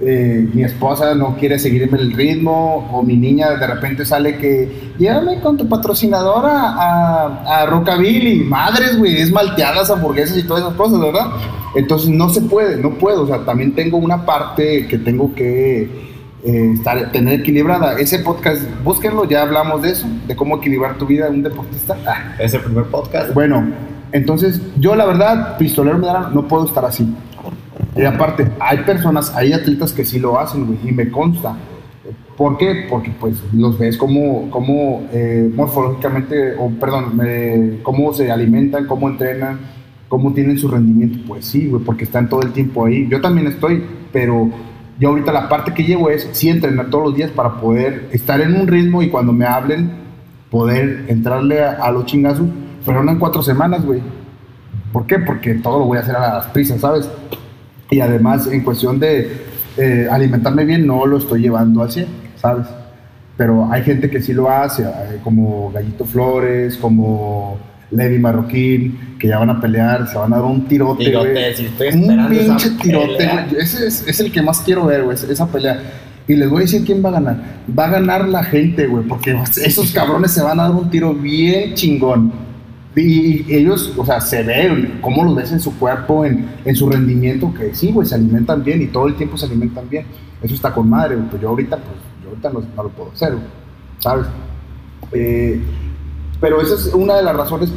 eh, mi esposa no quiere seguirme el ritmo, o mi niña de repente sale que, llévame con tu patrocinadora a, a Rockabilly, madres, güey, es malteadas, hamburguesas y todas esas cosas, ¿verdad? Entonces no se puede, no puedo, o sea, también tengo una parte que tengo que eh, estar, tener equilibrada. Ese podcast, búsquenlo, ya hablamos de eso, de cómo equilibrar tu vida un deportista. Ah, Es el primer podcast. bueno, entonces yo la verdad, pistolero Medrano, no puedo estar así. Y aparte, hay personas, hay atletas que sí lo hacen, güey, y me consta. ¿Por qué? Porque pues los ves como, como eh, morfológicamente, o perdón, eh, cómo se alimentan, cómo entrenan, cómo tienen su rendimiento. Pues sí, güey, porque están todo el tiempo ahí. Yo también estoy, pero yo ahorita la parte que llevo es sí entrenar todos los días para poder estar en un ritmo y cuando me hablen, poder entrarle a, a los chingazos, pero no en cuatro semanas, güey. ¿Por qué? Porque todo lo voy a hacer a las prisas, ¿sabes? Y además, en cuestión de eh, alimentarme bien, no lo estoy llevando al 100, ¿sabes? Pero hay gente que sí lo hace, eh, como Gallito Flores, como Levi Marroquín, que ya van a pelear, se van a dar un tirote, Tirote, güey. si estoy Un esperando esa pinche tirote. Ese es, es el que más quiero ver, güey, esa pelea. Y les voy a decir quién va a ganar. Va a ganar la gente, güey, porque esos cabrones se van a dar un tiro bien chingón. Y ellos, o sea, se ven cómo los ves en su cuerpo, en, en su rendimiento, que sí, güey, se alimentan bien y todo el tiempo se alimentan bien. Eso está con madre. Pues yo ahorita, pues, yo ahorita no, lo puedo hacer, ¿sabes? Eh, pero esa es una de las razones.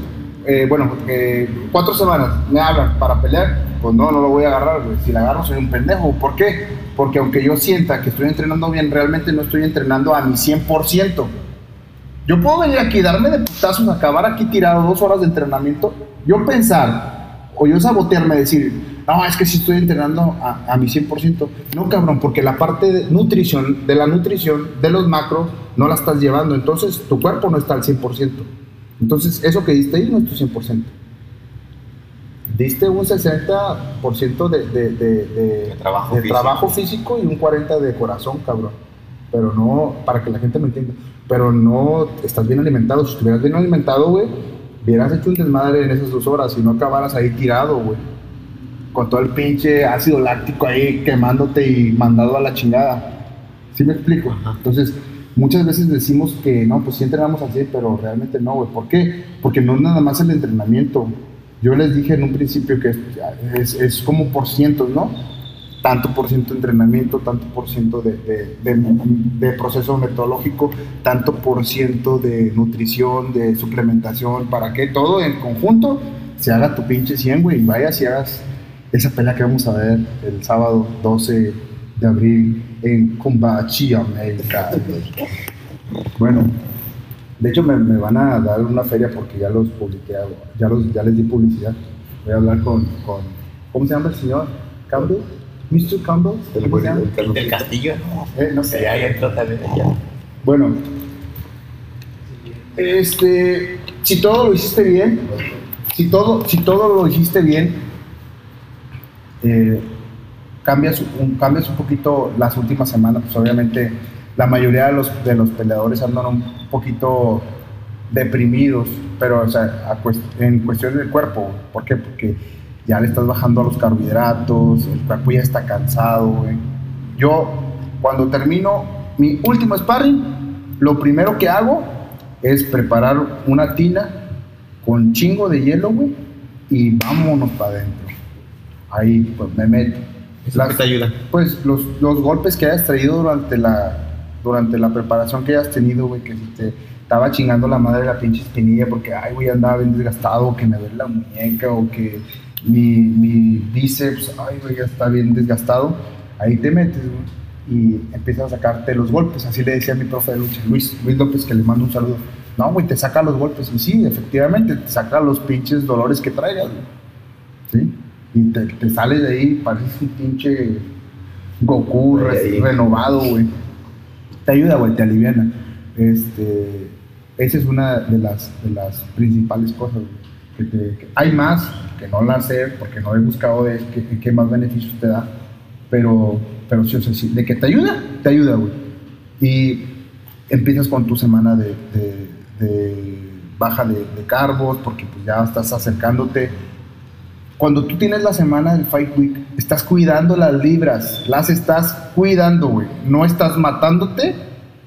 eh, bueno, eh, cuatro semanas me hablan para pelear, pues no, no lo voy a agarrar, güey. Si la agarro soy un pendejo. ¿Por qué? Porque aunque yo sienta que estoy entrenando bien, realmente no estoy entrenando a mi 100%. Yo puedo venir aquí, darme de putazos, acabar aquí tirado dos horas de entrenamiento, yo pensar, o yo sabotearme, decir, no, es que si estoy entrenando a, a mi 100%. No, cabrón, porque la parte de nutrición, de la nutrición, de los macros, no la estás llevando. Entonces, tu cuerpo no está al 100%. Entonces, eso que diste ahí no es tu 100%. Diste un 60% de, de, de, de- De trabajo de físico. trabajo físico y un 40% de corazón, cabrón. Pero no, para que la gente me entienda. Pero no estás bien alimentado. Si estuvieras bien alimentado, güey, hubieras hecho un desmadre en esas dos horas y no acabaras ahí tirado, güey. Con todo el pinche ácido láctico ahí quemándote y mandado a la chingada. ¿Sí me explico? Entonces, muchas veces decimos que no, pues sí entrenamos así, pero realmente no, güey. ¿Por qué? Porque no es nada más el entrenamiento. Yo les dije en un principio que es, es, es como por cientos, ¿no? Tanto por ciento de entrenamiento, tanto por ciento de, de, proceso metodológico, tanto por ciento de nutrición, de suplementación, para que todo en conjunto se haga tu pinche 100, güey, y vayas y hagas esa pelea que vamos a ver el sábado 12 de abril en Combachi, América. Bueno, de hecho me, me van a dar una feria porque ya los publiqué, ya, los, ya les di publicidad. Voy a hablar con, con ¿cómo se llama el señor? ¿Campbell? ¿Mr. Campbell? Del castillo, no. Eh, no sé. ahí entró también. ya. Bueno, este, si todo lo hiciste bien, si todo, si todo lo hiciste bien, eh, cambias, un, cambias un poquito las últimas semanas, pues obviamente la mayoría de los, de los peleadores andan un poquito deprimidos, pero o sea, a cuest- en cuestión del cuerpo, ¿por qué? Porque ya le estás bajando a los carbohidratos, el cuerpo ya está cansado, güey. Yo cuando termino mi último sparring, lo primero que hago es preparar una tina con chingo de hielo, güey, y vámonos para adentro. Ahí, pues me meto. ¿Eso Las- te ayuda? Pues los, los golpes que hayas traído durante la, durante la preparación que hayas tenido, güey, que si te estaba chingando la madre de la pinche espinilla porque, ay, güey, andaba bien desgastado, o que me duele la muñeca, o que mi, mi bíceps, ay, güey, ya está bien desgastado, ahí te metes, güey, y empiezas a sacarte los golpes. Así le decía a mi profe de lucha, Luis, Luis López, que le mando un saludo. No, güey, te saca los golpes. Y sí, efectivamente, te saca los pinches dolores que traigas, güey. ¿Sí? Y te, te sales de ahí, pareces un pinche Goku re- renovado, güey. Te ayuda, güey, te aliviana. Este, esa es una de las, de las principales cosas, güey. Hay más que no las sé porque no he buscado de qué, más beneficios te da, pero, pero sí, o sea, sí, de que te ayuda, te ayuda, güey. Y empiezas con tu semana de, baja de, de carbos porque pues ya estás acercándote. Cuando tú tienes la semana del Fight Week, estás cuidando las libras, las estás cuidando, güey. No estás matándote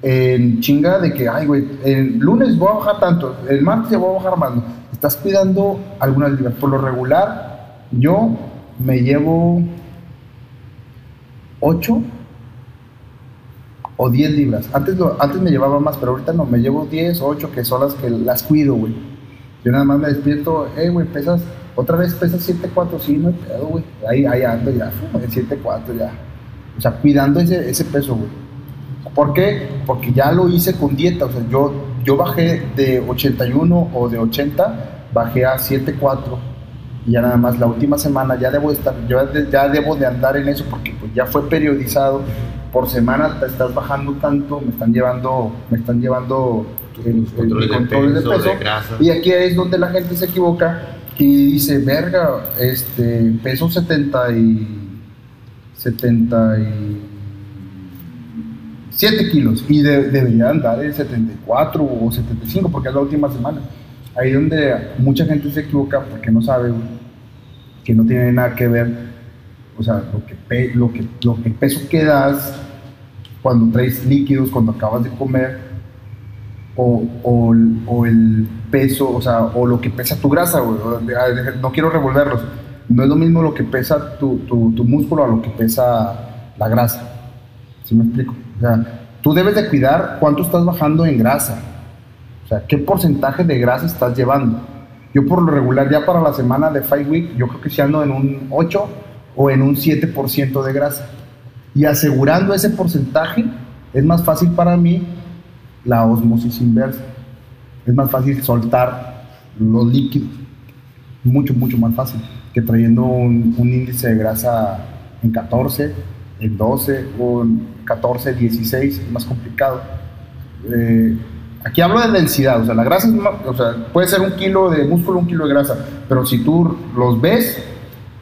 en chinga de que, ay, güey, el lunes voy a bajar tanto, el martes voy a bajar más. Estás cuidando algunas libras. Por lo regular, yo me llevo 8 o 10 libras. Antes, lo- antes me llevaba más, pero ahorita no, me llevo 10 o 8 que son las que las cuido, güey. Yo nada más me despierto, eh, güey, pesas, otra vez pesas 7.4, sí, no hay pedo, güey. Ahí, ahí ando ya, fu, en 7.4 ya. O sea, cuidando ese, ese peso, güey. ¿Por qué? Porque ya lo hice con dieta, o sea, yo, yo bajé de 81 o de 80, bajé a 7.4 y ya nada más la última semana ya debo de estar, yo ya debo de andar en eso porque pues ya fue periodizado, por semana te estás bajando tanto, me están llevando, me están llevando el, el- controles de peso, de y aquí es donde la gente se equivoca y dice, verga, este, peso 70 y 77 kilos y de- debería andar en 74 o 75 porque es la última semana. Ahí donde mucha gente se equivoca porque no sabe que no tiene nada que ver, o sea, lo que, pe- lo que, lo que peso que das cuando traes líquidos, cuando acabas de comer, o, o, o el peso, o sea, o lo que pesa tu grasa, No quiero revolverlos. No es lo mismo lo que pesa tu, tu, tu músculo a lo que pesa la grasa. ¿Sí me explico? Sea, tú debes de cuidar cuánto estás bajando en grasa. O sea, qué porcentaje de grasa estás llevando. Yo por lo regular, ya para la semana de Fight Week, yo creo que si ando en un 8 o en un 7% de grasa. Y asegurando ese porcentaje, es más fácil para mí la osmosis inversa. Es más fácil soltar los líquidos. Mucho, mucho más fácil que trayendo un, índice de grasa en 14, en 12 o 14, 16, es más complicado. Eh, aquí hablo de densidad, o sea, la grasa es ma- o sea, puede ser un kilo de músculo, un kilo de grasa, pero si tú los ves,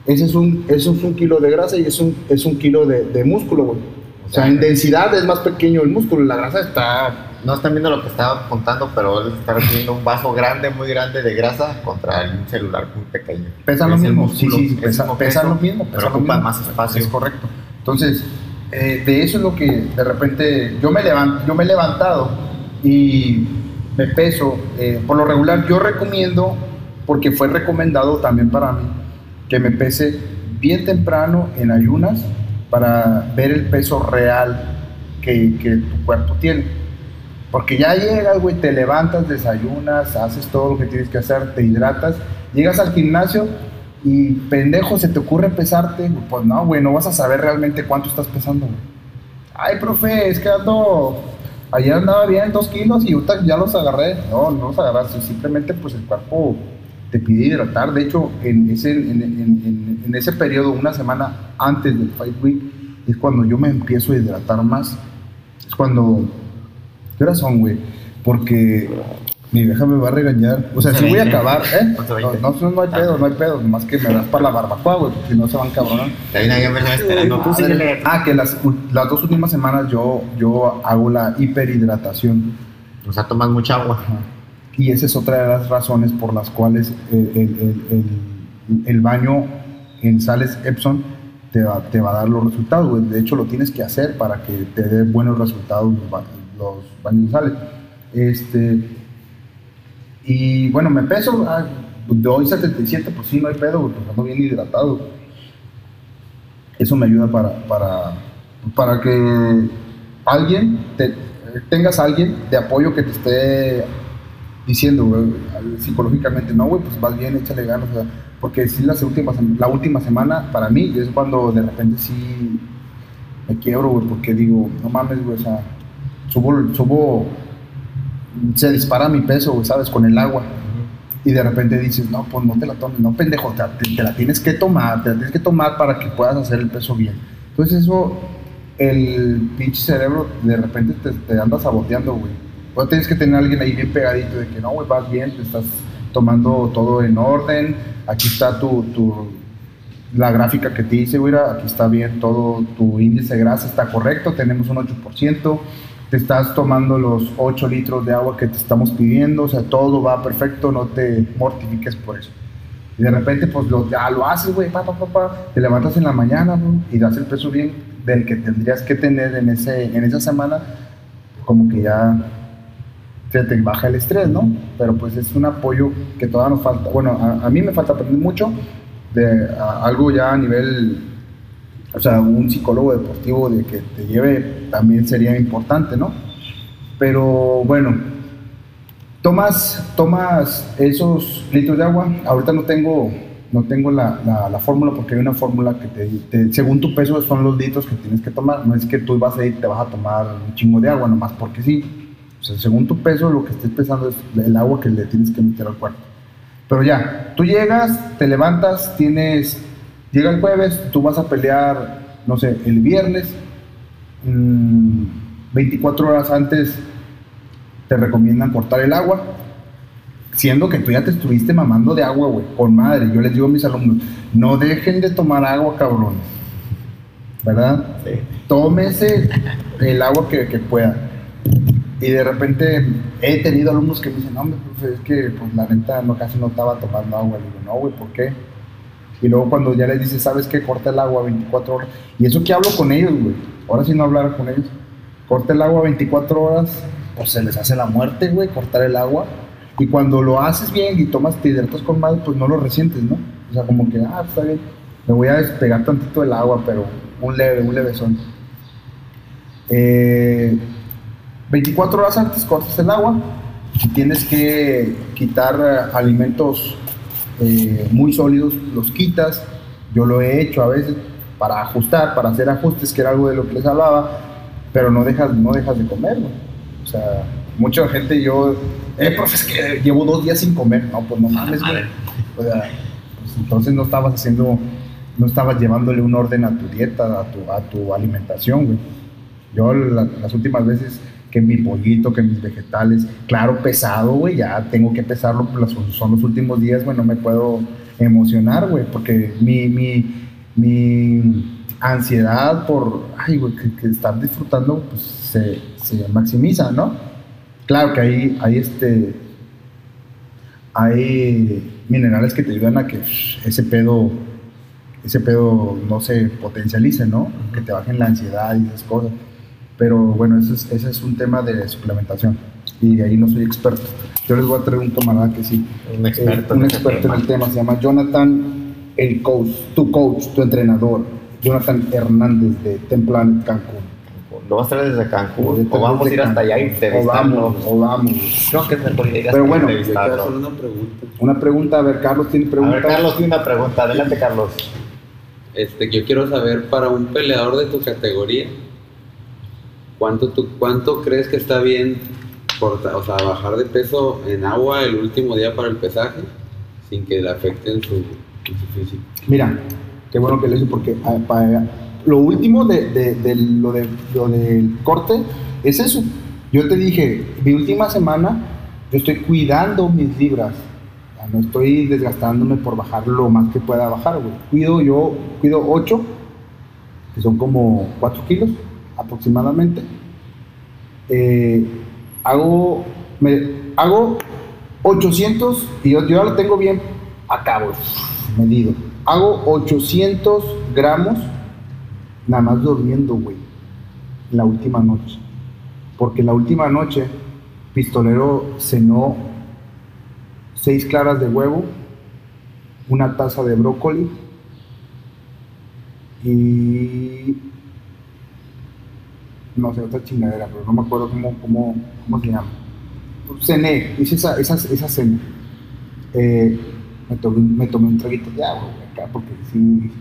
ese es un, eso es un kilo de grasa y es un, es un kilo de, de músculo, güey. O sea, en densidad es más pequeño el músculo, la grasa está No están viendo lo que estaba contando, pero él está viendo un vaso grande, muy grande de grasa contra un celular muy pequeño. Pesa lo mismo, músculo, sí, sí, es pesa, pesa lo mismo, pesa pero lo ocupa mismo. más espacio. Es correcto. Entonces, eh, de eso es lo que de repente yo me, levanto, yo me he levantado y me peso. eh, por lo regular, yo recomiendo, porque fue recomendado también para mí, que me pese bien temprano en ayunas para ver el peso real que, que tu cuerpo tiene. Porque ya llegas, güey, te levantas, desayunas, haces todo lo que tienes que hacer, te hidratas, llegas al gimnasio y pendejo, se te ocurre pesarte. Pues no, güey, no vas a saber realmente cuánto estás pesando, güey. Ay, profe, es que ando. Ayer andaba bien, dos kilos y ya los agarré. No, no los agarraste, simplemente pues el cuerpo te pide hidratar. De hecho, en ese, en- en ese periodo, una semana antes del Fight Week, es cuando yo me empiezo a hidratar más. Es cuando ¿Qué horas son, güey? Porque mi vieja me va a regañar. O sea, si voy a 11:20. acabar, ¿eh? 11:20. No, no, no hay pedo, no hay pedo. Nomás que me das para la barbacoa, güey, porque si no se van síguele. Ah, que las, las dos últimas semanas yo, yo hago la hiperhidratación. O sea, tomas mucha agua. Ajá. Y esa es otra de las razones por las cuales el, el- el- el- el baño en sales Epson te va, te va a dar los resultados, güey. De hecho, lo tienes que hacer para que te dé buenos resultados los, ba- los baños nasales. Este, y bueno, me peso, ah, de hoy 77, pues sí, no hay pedo, porque ando bien hidratado. Eso me ayuda para, para, para que alguien, te, tengas a alguien de apoyo que te esté diciendo, psicológicamente, no, güey, pues vas bien, échale ganas, o sea, porque sí, la última semana, para mí, es cuando de repente sí me quiebro, güey, porque digo, no mames, güey, o sea, subo, subo, se dispara mi peso, güey, ¿sabes? Con el agua. Y de repente dices, no, pues no te la tomes, no, pendejo, te, te- la tienes que tomar, te la tienes que tomar para que puedas hacer el peso bien. Entonces eso, el pinche cerebro de repente te, te anda saboteando, güey. Pues tienes que tener a alguien ahí bien pegadito de que no, güey, vas bien, te estás tomando todo en orden, aquí está tu, tu la gráfica que te hice, güey, aquí está bien todo, tu índice de grasa está correcto, tenemos un 8%, te estás tomando los 8 litros de agua que te estamos pidiendo, o sea, todo va perfecto, no te mortifiques por eso. Y de repente, pues lo, ya lo haces, güey, pa, pa, pa, te levantas en la mañana, güey, y das el peso bien del que tendrías que tener en, ese, en esa semana, como que ya se te baja el estrés, ¿no? Pero pues es un apoyo que todavía nos falta. Bueno, a, mí me falta aprender mucho de algo ya a nivel, o sea, un psicólogo deportivo de que te lleve también sería importante, ¿no? Pero bueno, tomas, tomas esos litros de agua. Ahorita no tengo, no tengo la, la- la fórmula porque hay una fórmula que te, te- según tu peso son los litros que tienes que tomar. No es que tú vas a ir te vas a tomar un chingo de agua nomás porque sí. O sea, según tu peso, lo que estés pesando es el agua que le tienes que meter al cuerpo. Pero ya, tú llegas, te levantas, tienes. Llega el jueves, tú vas a pelear, no sé, el viernes. mm, 24 horas antes te recomiendan cortar el agua. Siendo que tú ya te estuviste mamando de agua, güey, con madre. Yo les digo a mis alumnos, no dejen de tomar agua, cabrones. ¿Verdad? Sí. tómese el agua que, que pueda. Y de repente he tenido alumnos que me dicen, no, hombre, profe, es que pues, la neta no, casi no estaba tomando agua. Le digo, no, güey, ¿por qué? Y luego cuando ya les dices, ¿sabes qué? Corta el agua 24 horas. Y eso que hablo con ellos, güey. Ahora sí no hablar con ellos. Corta el agua 24 horas, pues se les hace la muerte, güey, cortar el agua. Y cuando lo haces bien y tomas, te hidratas con madre, pues no lo resientes, ¿no? O sea, como que, ah, pues, está bien. Me voy a despegar tantito del agua, pero un leve, un levesón. Eh, 24 horas antes cortas el agua. Si tienes que quitar eh, alimentos eh, muy sólidos, los quitas. Yo lo he hecho a veces para ajustar, para hacer ajustes, que era algo de lo que les hablaba, pero no dejas, no dejas de comer. güey. O sea, mucha gente yo, eh, profe, es que llevo dos días sin comer. No, pues no mames, güey. O sea, pues entonces no estabas haciendo, no estabas llevándole un orden a tu dieta, a tu, a tu alimentación, güey. Yo la- las últimas veces que mi pollito, que mis vegetales, claro, pesado, güey, ya tengo que pesarlo, son los últimos días, güey, no me puedo emocionar, güey, porque mi, mi, mi ansiedad por, ay, güey, que, estar disfrutando, pues se, se maximiza, ¿no? Claro que hay, hay este, hay minerales que te ayudan a que ese pedo, ese pedo no se potencialice, ¿no? Que te bajen la ansiedad y esas cosas. Pero bueno, ese es, ese es un tema de suplementación y ahí no soy experto. Yo les voy a traer un camarada que sí, Un experto eh, un experto en el tema, se llama Jonathan, el coach, tu coach, tu entrenador, Jonathan Hernández de Templanet Cancún. Lo vas a traer desde Cancún Desde o vamos a ir hasta allá y O entrevistarlo. vamos, o vamos. Creo que es mejor ir Pero bueno, Yo quiero hacer una pregunta. Una pregunta, a ver, Carlos tiene A pregunta. ver, Carlos tiene una pregunta. Adelante, Carlos. Este, yo quiero saber para un peleador de tu categoría, ¿cuánto, tú, cuánto crees que está bien o sea, bajar de peso en agua el último día para el pesaje sin que le afecten su, en su físico? Mira, qué bueno que lo hizo porque ah, pa- lo último de, de- de lo, de, lo del corte es eso. Yo te dije, mi última semana yo estoy cuidando mis libras. No estoy desgastándome por bajar lo más que pueda bajar, güey. Cuido yo, cuido 8, que son como 4 kilos aproximadamente. Eh, hago, me, hago 800 y yo, yo lo tengo bien acá, güey, medido. Hago 800 gramos nada más durmiendo, güey, la última noche. Porque la última noche, Pistolero cenó seis claras de huevo, una taza de brócoli y no sé, otra chingadera, pero no me acuerdo cómo, cómo, cómo se llama. Cené, hice esa, esa, esa cena. Eh, me, tomé, me tomé un traguito de agua, güey, acá, porque sí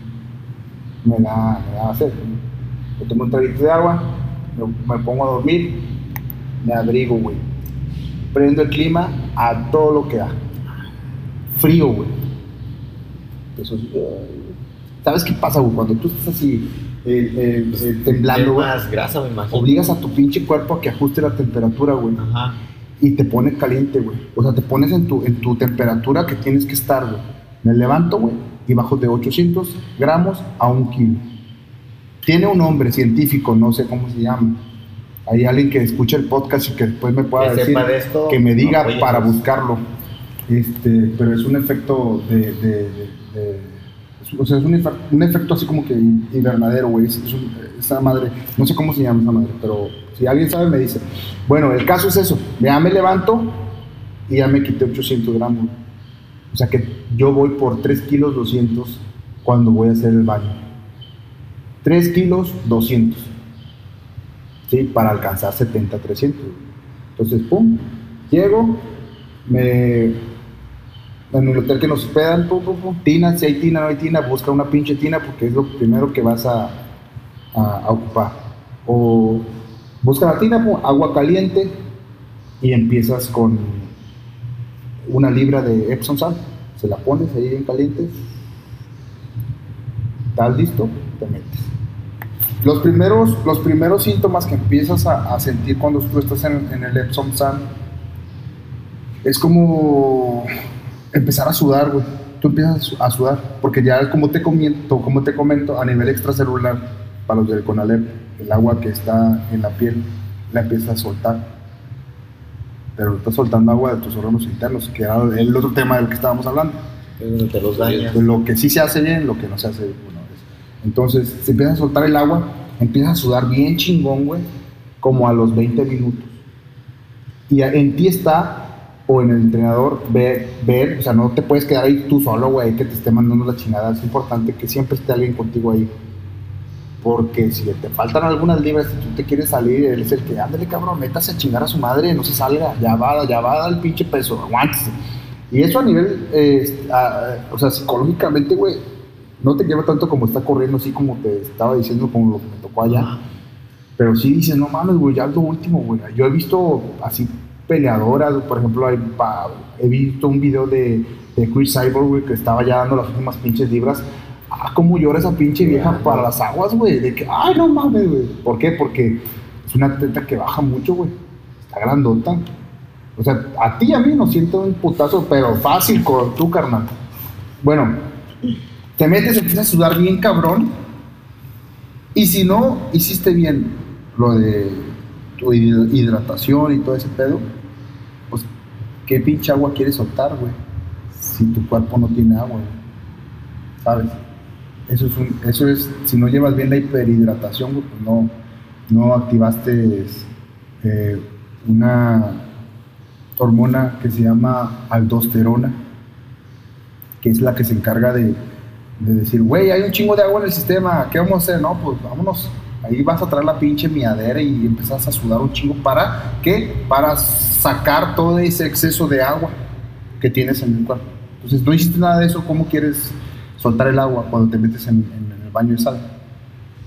me da, me da sed. Me tomé un traguito de agua, me, pongo a dormir, me abrigo, güey. Prendo el clima a todo lo que da. Frío, güey. Así, "Ay". ¿Sabes qué pasa, güey? Cuando tú estás así, eh, eh, eh, temblando, güey, más grasa, me imagino. obligas a tu pinche cuerpo a que ajuste la temperatura, güey. Ajá. Y te pone caliente, güey. O sea, te pones en tu, en tu temperatura que tienes que estar, güey. Me levanto, güey, y bajo de 800 gramos a un kilo. Tiene un nombre científico, no sé cómo se llama. Hay alguien que escuche el podcast y que después me pueda Que decir, sepa de esto, que me diga para buscarlo. Este, pero es un efecto de, o sea, es un, un efecto así como que invernadero, güey. Esa madre, no sé cómo se llama esa madre, pero si alguien sabe me dice. Bueno, el caso es eso. Ya me levanto y ya me quité 800 gramos. O sea que yo voy por 3 kilos 200 cuando voy a hacer el baño. 3 kilos 200. ¿Sí? Para alcanzar 70, 300. Entonces, pum, llego, me... En el hotel que nos hospedan, tina, si hay tina, no hay tina, busca una pinche tina porque es lo primero que vas a, a- ocupar. O busca la tina, pum, agua caliente y empiezas con una libra de Epsom salt, se la pones ahí bien caliente, estás listo, te metes. Los primeros, los primeros síntomas que empiezas a, sentir cuando tú estás en, en el Epsom salt es como empezar a sudar, güey. Tú empiezas a su- a sudar, porque ya como te comento, como te comento, a nivel extracelular, para los del CONALEP, el agua que está en la piel la empiezas a soltar pero estás soltando agua de tus órganos internos, que era el otro tema del que estábamos hablando. Te los daña. De lo que sí se hace bien, lo que no se hace bien. Entonces, se empieza a soltar el agua, empiezas a sudar bien chingón, güey, como a los 20 minutos. Y en ti está, o en el entrenador, ver, ver, o sea, no te puedes quedar ahí tú solo, güey, que te esté mandando la chingada. Es importante que siempre esté alguien contigo ahí. Porque si te faltan algunas libras y tú te quieres salir, él es el que, ándale cabrón, métase a chingar a su madre, no se salga, ya va, ya va el pinche peso, aguántese. Y eso a nivel, eh, a- o sea, psicológicamente, güey, no te lleva tanto como está corriendo, así como te estaba diciendo, como lo que me tocó allá. Pero sí dices, no mames, güey, ya es lo último, güey. Yo he visto así peleadoras, por ejemplo, hay he visto un video de, de Chris Cyborg, güey, que estaba ya dando las últimas pinches libras. Ah, cómo llora esa pinche vieja para las aguas, güey. De que, ay, no mames, güey. ¿Por qué? Porque es una teta que baja mucho, güey. Está grandota. O sea, a ti y a mí nos siento un putazo, pero fácil con tú, carnal. Bueno, te metes, empiezas a sudar bien cabrón. Y si no hiciste bien lo de tu hid- hidratación y todo ese pedo, ¿qué pinche agua quieres soltar, güey? Si tu cuerpo no tiene agua. ¿Sabes? Eso es, eso es, si no llevas bien la hiperhidratación, pues no, no activaste eh, una hormona que se llama aldosterona, que es la que se encarga de, de decir, güey, hay un chingo de agua en el sistema, ¿qué vamos a hacer? No, pues vámonos. Ahí vas a traer la pinche miadera y empezás a sudar un chingo. ¿Para qué? Para sacar todo ese exceso de agua que tienes en el cuerpo. Entonces, no hiciste nada de eso, ¿cómo quieres soltar el agua cuando te metes en, el baño de sal?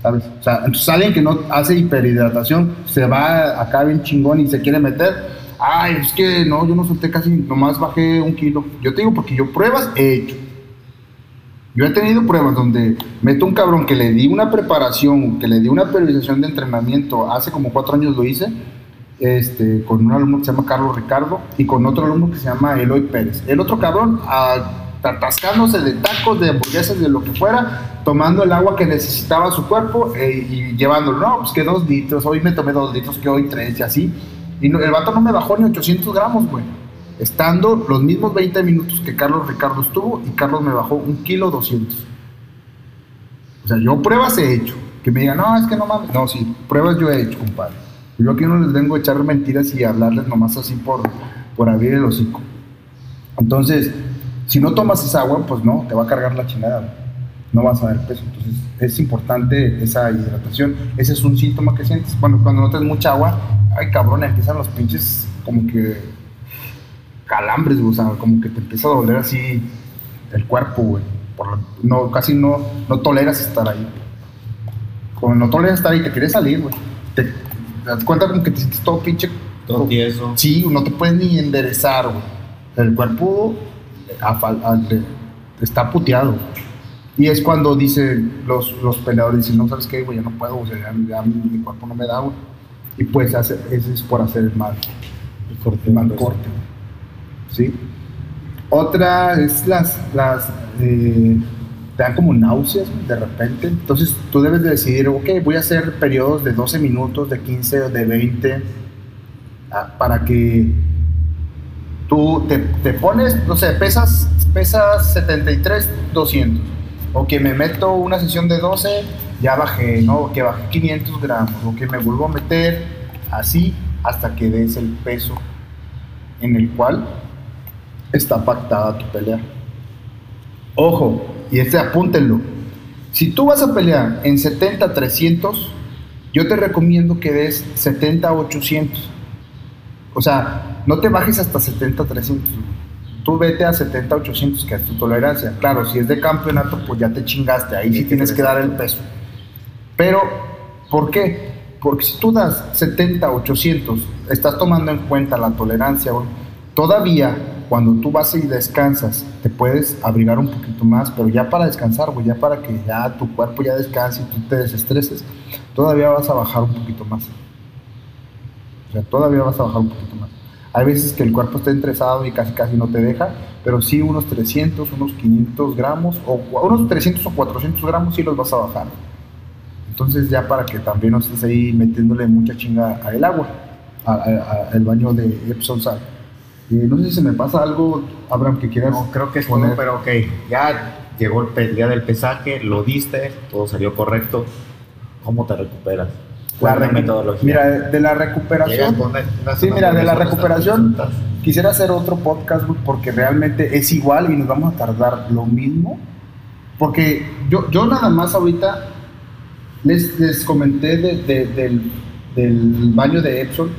¿Sabes? O sea, entonces alguien que no hace hiperhidratación se va acá bien chingón y se quiere meter. Ay, es que no, yo no solté casi, nomás bajé un kilo. Yo te digo porque yo pruebas he hecho. Yo he tenido pruebas donde meto un cabrón que le di una preparación, que le di una periodización de entrenamiento, hace como cuatro años lo hice, este, con un alumno que se llama Carlos Ricardo y con otro alumno que se llama Eloy Pérez. El otro cabrón, a- atascándose de tacos, de hamburguesas, de lo que fuera, tomando el agua que necesitaba su cuerpo eh, y llevándolo. No, pues que dos litros, hoy me tomé dos litros, que hoy tres y así. Y no- el vato no me bajó ni 800 gramos, güey. Estando los mismos 20 minutos que Carlos Ricardo estuvo y Carlos me bajó un kilo 200. O sea, yo pruebas he hecho. Que me digan, no, es que no mames. No, sí, pruebas yo he hecho, compadre. Yo aquí no les vengo a echar mentiras y hablarles nomás así por, por abrir el hocico. Entonces, si no tomas esa agua, pues no, te va a cargar la chingada. No vas a dar peso. Entonces, es importante esa hidratación. Ese es un síntoma que sientes. Cuando, cuando notas mucha agua, ay cabrón, empiezan los pinches como que calambres, güey, o sea, como que te empieza a doler así el cuerpo, güey. Por no, casi no, no toleras estar ahí. Cuando no toleras estar ahí, te quieres salir, güey. Te, te das cuenta como que te sientes todo pinche. Todo tieso. Sí, no te puedes ni enderezar, güey. El cuerpo a a- está puteado. Y es cuando dicen los, los peleadores, dicen, no, ¿sabes qué, güey? Ya no puedo, o sea, ya, ya mi, mi cuerpo no me da, güey. Y pues hace, ese es por hacer el mal, El corte el mal peso. corte. ¿Sí? Otra es las, las eh, te dan como náuseas de repente. Entonces tú debes de decidir, ok, voy a hacer periodos de 12 minutos, de 15 o de 20, ah, para que tú te, te pones, no sé, pesas, pesas 73, 200. O que me meto una sesión de 12, ya bajé, ¿no? O que bajé 500 gramos. O que me vuelvo a meter así hasta que des el peso en el cual está pactada tu pelea. Ojo, y este apúntenlo. Si tú vas a pelear en 70-300, yo te recomiendo que des 70-800. O sea, no te bajes hasta 70-300. Tú vete a 70-800, que es tu tolerancia. Claro, si es de campeonato, pues ya te chingaste. Ahí sí tienes que dar el peso. Pero, ¿por qué? Porque si tú das 70, 800, estás tomando en cuenta la tolerancia, güey. Todavía, cuando tú vas y descansas, te puedes abrigar un poquito más, pero ya para descansar, güey, ya para que ya tu cuerpo ya descanse y tú te desestreses, todavía vas a bajar un poquito más. O sea, todavía vas a bajar un poquito más. Hay veces que el cuerpo está estresado y casi casi no te deja, pero sí unos 300, unos 500 gramos, o unos 300 o 400 gramos sí los vas a bajar. Entonces ya para que también no estés ahí metiéndole mucha chinga al agua, al baño de Epsom salt. Y no sé si se me pasa algo, Abraham, que quieras No, creo que es poner. todo, pero ok, ya llegó el día del pesaje, lo diste, todo salió correcto. ¿Cómo te recuperas? ¿Cuál la metodología? Mira, de, la recuperación, Sí, mira, de la recuperación, quisiera hacer otro podcast porque realmente es igual y nos vamos a tardar lo mismo. Porque yo, yo nada más ahorita les, les comenté de- de- del, del baño de Epson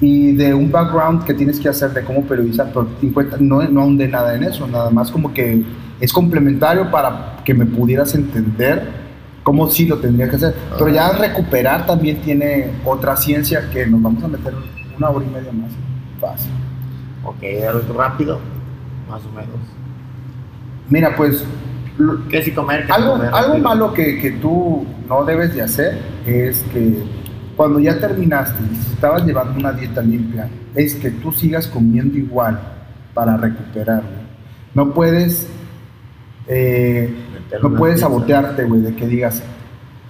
y de un background que tienes que hacer de cómo periodizar, pero no, no ahondé nada en eso, nada más como que es complementario para que me pudieras entender cómo sí lo tendría que hacer. Pero ya recuperar también tiene otra ciencia que nos vamos a meter una hora y media más. Fácil. Ok, rápido, más o menos. Mira, pues ¿Qué si comer? ¿Qué algo, comer algo malo que, que tú no debes de hacer es que cuando ya terminaste y estabas llevando una dieta limpia, es que tú sigas comiendo igual para recuperar. güey. No puedes, eh, no puedes sabotearte, güey, de que digas,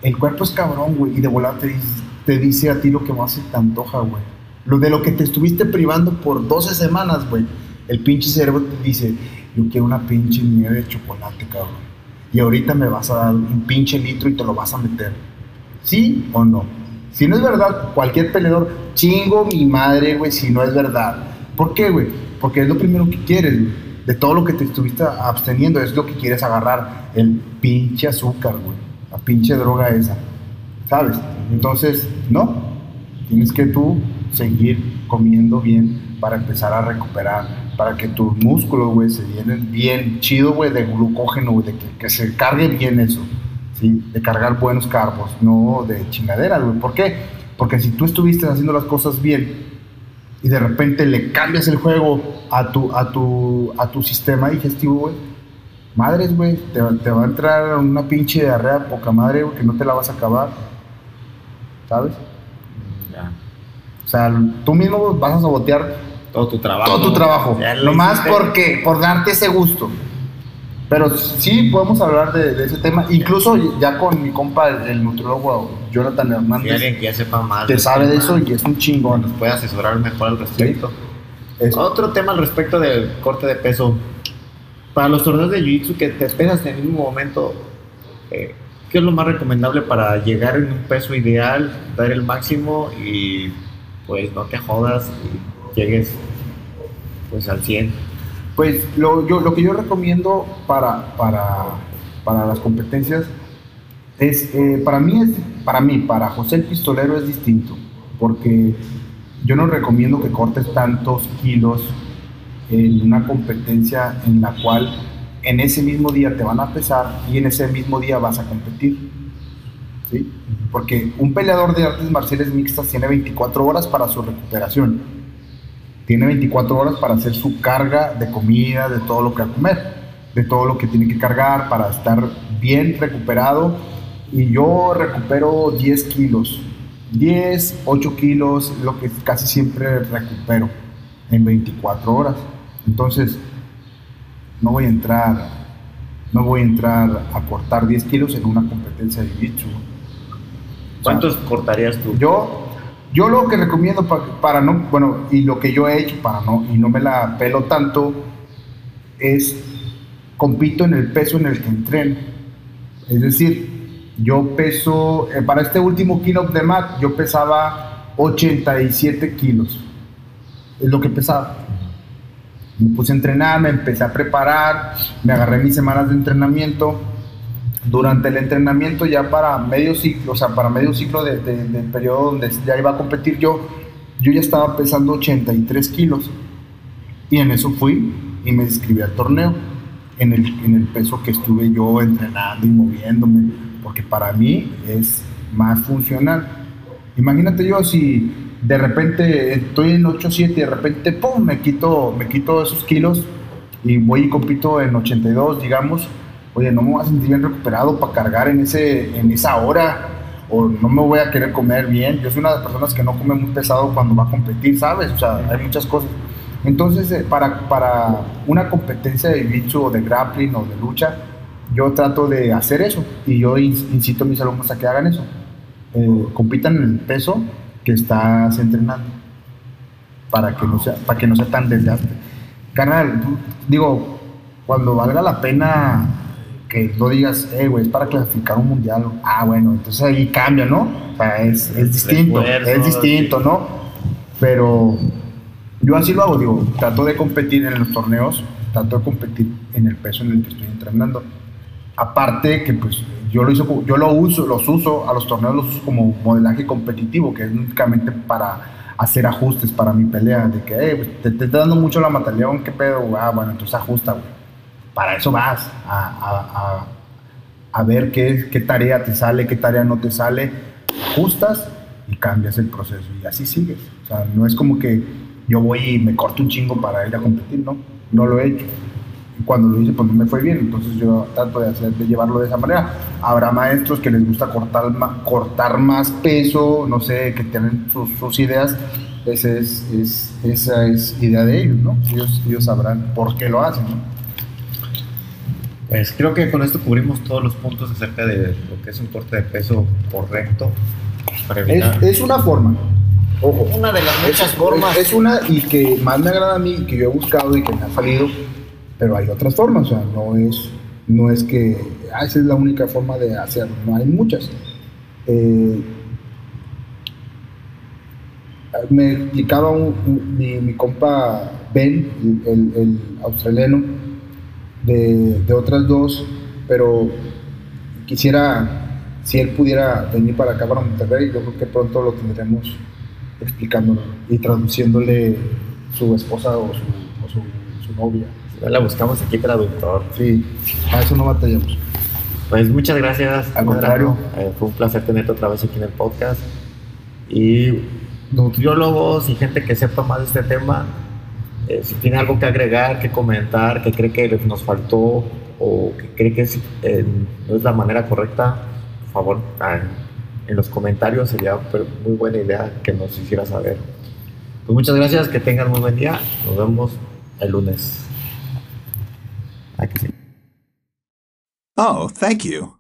el cuerpo es cabrón, güey, y de volar te dice, te dice a ti lo que más se te antoja, güey. Lo de lo que te estuviste privando por 12 semanas, güey. El pinche cerebro te dice, yo quiero una pinche nieve de chocolate, cabrón. Y ahorita me vas a dar un pinche litro y te lo vas a meter. ¿Sí o no? Si no es verdad, cualquier peleador, chingo mi madre, güey, si no es verdad. ¿Por qué, güey? Porque es lo primero que quieres. De todo lo que te estuviste absteniendo, es lo que quieres agarrar. El pinche azúcar, güey. La pinche droga esa. ¿Sabes? Entonces, no. Tienes que tú seguir comiendo bien para empezar a recuperar, para que tus músculos, güey, se llenen bien chido, güey, de glucógeno, güey, de que, que se cargue bien eso, ¿sí? De cargar buenos carbos, no de chingaderas, güey. ¿Por qué? Porque si tú estuviste haciendo las cosas bien y de repente le cambias el juego a tu, a tu, a tu sistema digestivo, güey, madres, güey, te, te va a entrar una pinche diarrea poca madre, güey, que no te la vas a acabar, ¿sabes? Ya. O sea, tú mismo vas a sabotear Todo tu trabajo. todo tu trabajo. Nomás porque, por darte ese gusto. Pero sí podemos hablar de, de ese tema. Incluso ya con mi compa, el, el nutriólogo Jonathan Si Hernández, alguien que ya sepa más. del sabe de eso y es un chingón. Nos puede asesorar mejor al respecto. Es- Otro tema al respecto del corte de peso. Para los torneos de Jiu-Jitsu que te pesas en el mismo momento, eh, ¿Qué es lo más recomendable para llegar en un peso ideal, dar el máximo y pues no te jodas y llegues pues al 100? Pues lo, yo, lo que yo recomiendo para, para, para las competencias es, eh, para mí, es, para mí, para José el Pistolero es distinto, porque yo no recomiendo que cortes tantos kilos en una competencia en la cual en ese mismo día te van a pesar y en ese mismo día vas a competir. ¿sí? Porque un peleador de artes marciales mixtas tiene 24 horas para su recuperación. Tiene 24 horas para hacer su carga de comida, de todo lo que va a comer, de todo lo que tiene que cargar para estar bien recuperado. Y yo recupero 10 kilos. 10, 8 kilos, lo que casi siempre recupero en 24 horas. Entonces, no voy a entrar, no voy a entrar a cortar 10 kilos en una competencia de jiu ¿Cuántos cortarías tú? Yo, yo lo que recomiendo para, no, bueno, y lo que yo he hecho para no, y no me la pelo tanto, es compito en el peso en el que entreno. Es decir, yo peso, eh, para este último kilo de mat, yo pesaba 87 kilos. Es lo que pesaba me puse a entrenar, me empecé a preparar, me agarré mis semanas de entrenamiento. Durante el entrenamiento ya para medio ciclo, o sea, para medio ciclo de, del periodo donde ya iba a competir yo, yo ya estaba pesando 83 kilos. Y en eso fui y me inscribí al torneo, en el, en el peso que estuve yo entrenando y moviéndome, porque para mí es más funcional. Imagínate yo si de repente estoy en 8-7 y de repente, ¡pum!, me quito, me quito esos kilos y voy y compito en 82, digamos, oye, no me voy a sentir bien recuperado para cargar en, ese, en esa hora o no me voy a querer comer bien. Yo soy una de las personas que no come muy pesado cuando va a competir, ¿sabes? O sea, hay muchas cosas. Entonces, eh, para, para una competencia de bicho o de grappling o de lucha, yo trato de hacer eso y yo incito a mis alumnos a que hagan eso. Eh, compitan en el peso que estás entrenando para que no sea, para que no sea tan desgaste. Carnal, digo, cuando valga la pena que no digas, eh, güey, es para clasificar un mundial. Ah, bueno, entonces ahí cambia, ¿no? O sea, es, es distinto, es distinto, ¿no? Pero yo así lo hago, digo, trato de competir en los torneos, trato de competir en el peso en el que estoy entrenando. Aparte que pues yo lo, hizo, yo lo uso, los uso, a los torneos los uso como modelaje competitivo, que es únicamente para hacer ajustes para mi pelea, de que, hey, te, te está dando mucho la mataleón, ¿qué pedo? Ah, bueno, entonces ajusta, güey. Para eso vas a, a, a, ver qué, qué tarea te sale, qué tarea no te sale, ajustas y cambias el proceso y así sigues. O sea, no es como que yo voy y me corto un chingo para ir a competir, no, no lo he hecho cuando lo hice pues no me fue bien, entonces yo trato de, hacer, de llevarlo de esa manera. Habrá maestros que les gusta cortar, cortar más peso, no sé, que tienen sus, sus ideas, esa es, es, esa es idea de ellos, ¿no? Ellos, ellos sabrán por qué lo hacen, ¿no? Pues creo que con esto cubrimos todos los puntos acerca de lo que es un corte de peso correcto. Para es, es una forma, Ojo, una de las muchas es, formas. Es, es, una y que más me agrada a mí, que yo he buscado y que me ha salido, pero hay otras formas, o sea, no es, no es que ah, esa es la única forma de hacerlo, no hay muchas. Eh, me explicaba un, un, mi, mi, compa Ben, el, el australiano, de, de, otras dos, pero quisiera, si él pudiera venir para acá, para Monterrey, yo creo que pronto lo tendremos explicándolo y traduciéndole su esposa o su, o su, su novia. La buscamos aquí traductor. Sí, a eso no batallamos. Pues muchas gracias. Al contrario. Eh, fue un placer tenerte otra vez aquí en el podcast. Y nutriólogos y gente que sepa más de este tema, eh, si tiene algo que agregar, que comentar, que cree que nos faltó o que cree que eh, no es la manera correcta, por favor, en los comentarios sería muy buena idea que nos hiciera saber. Pues muchas gracias, que tengan muy buen día. Nos vemos el lunes. Oh, thank you.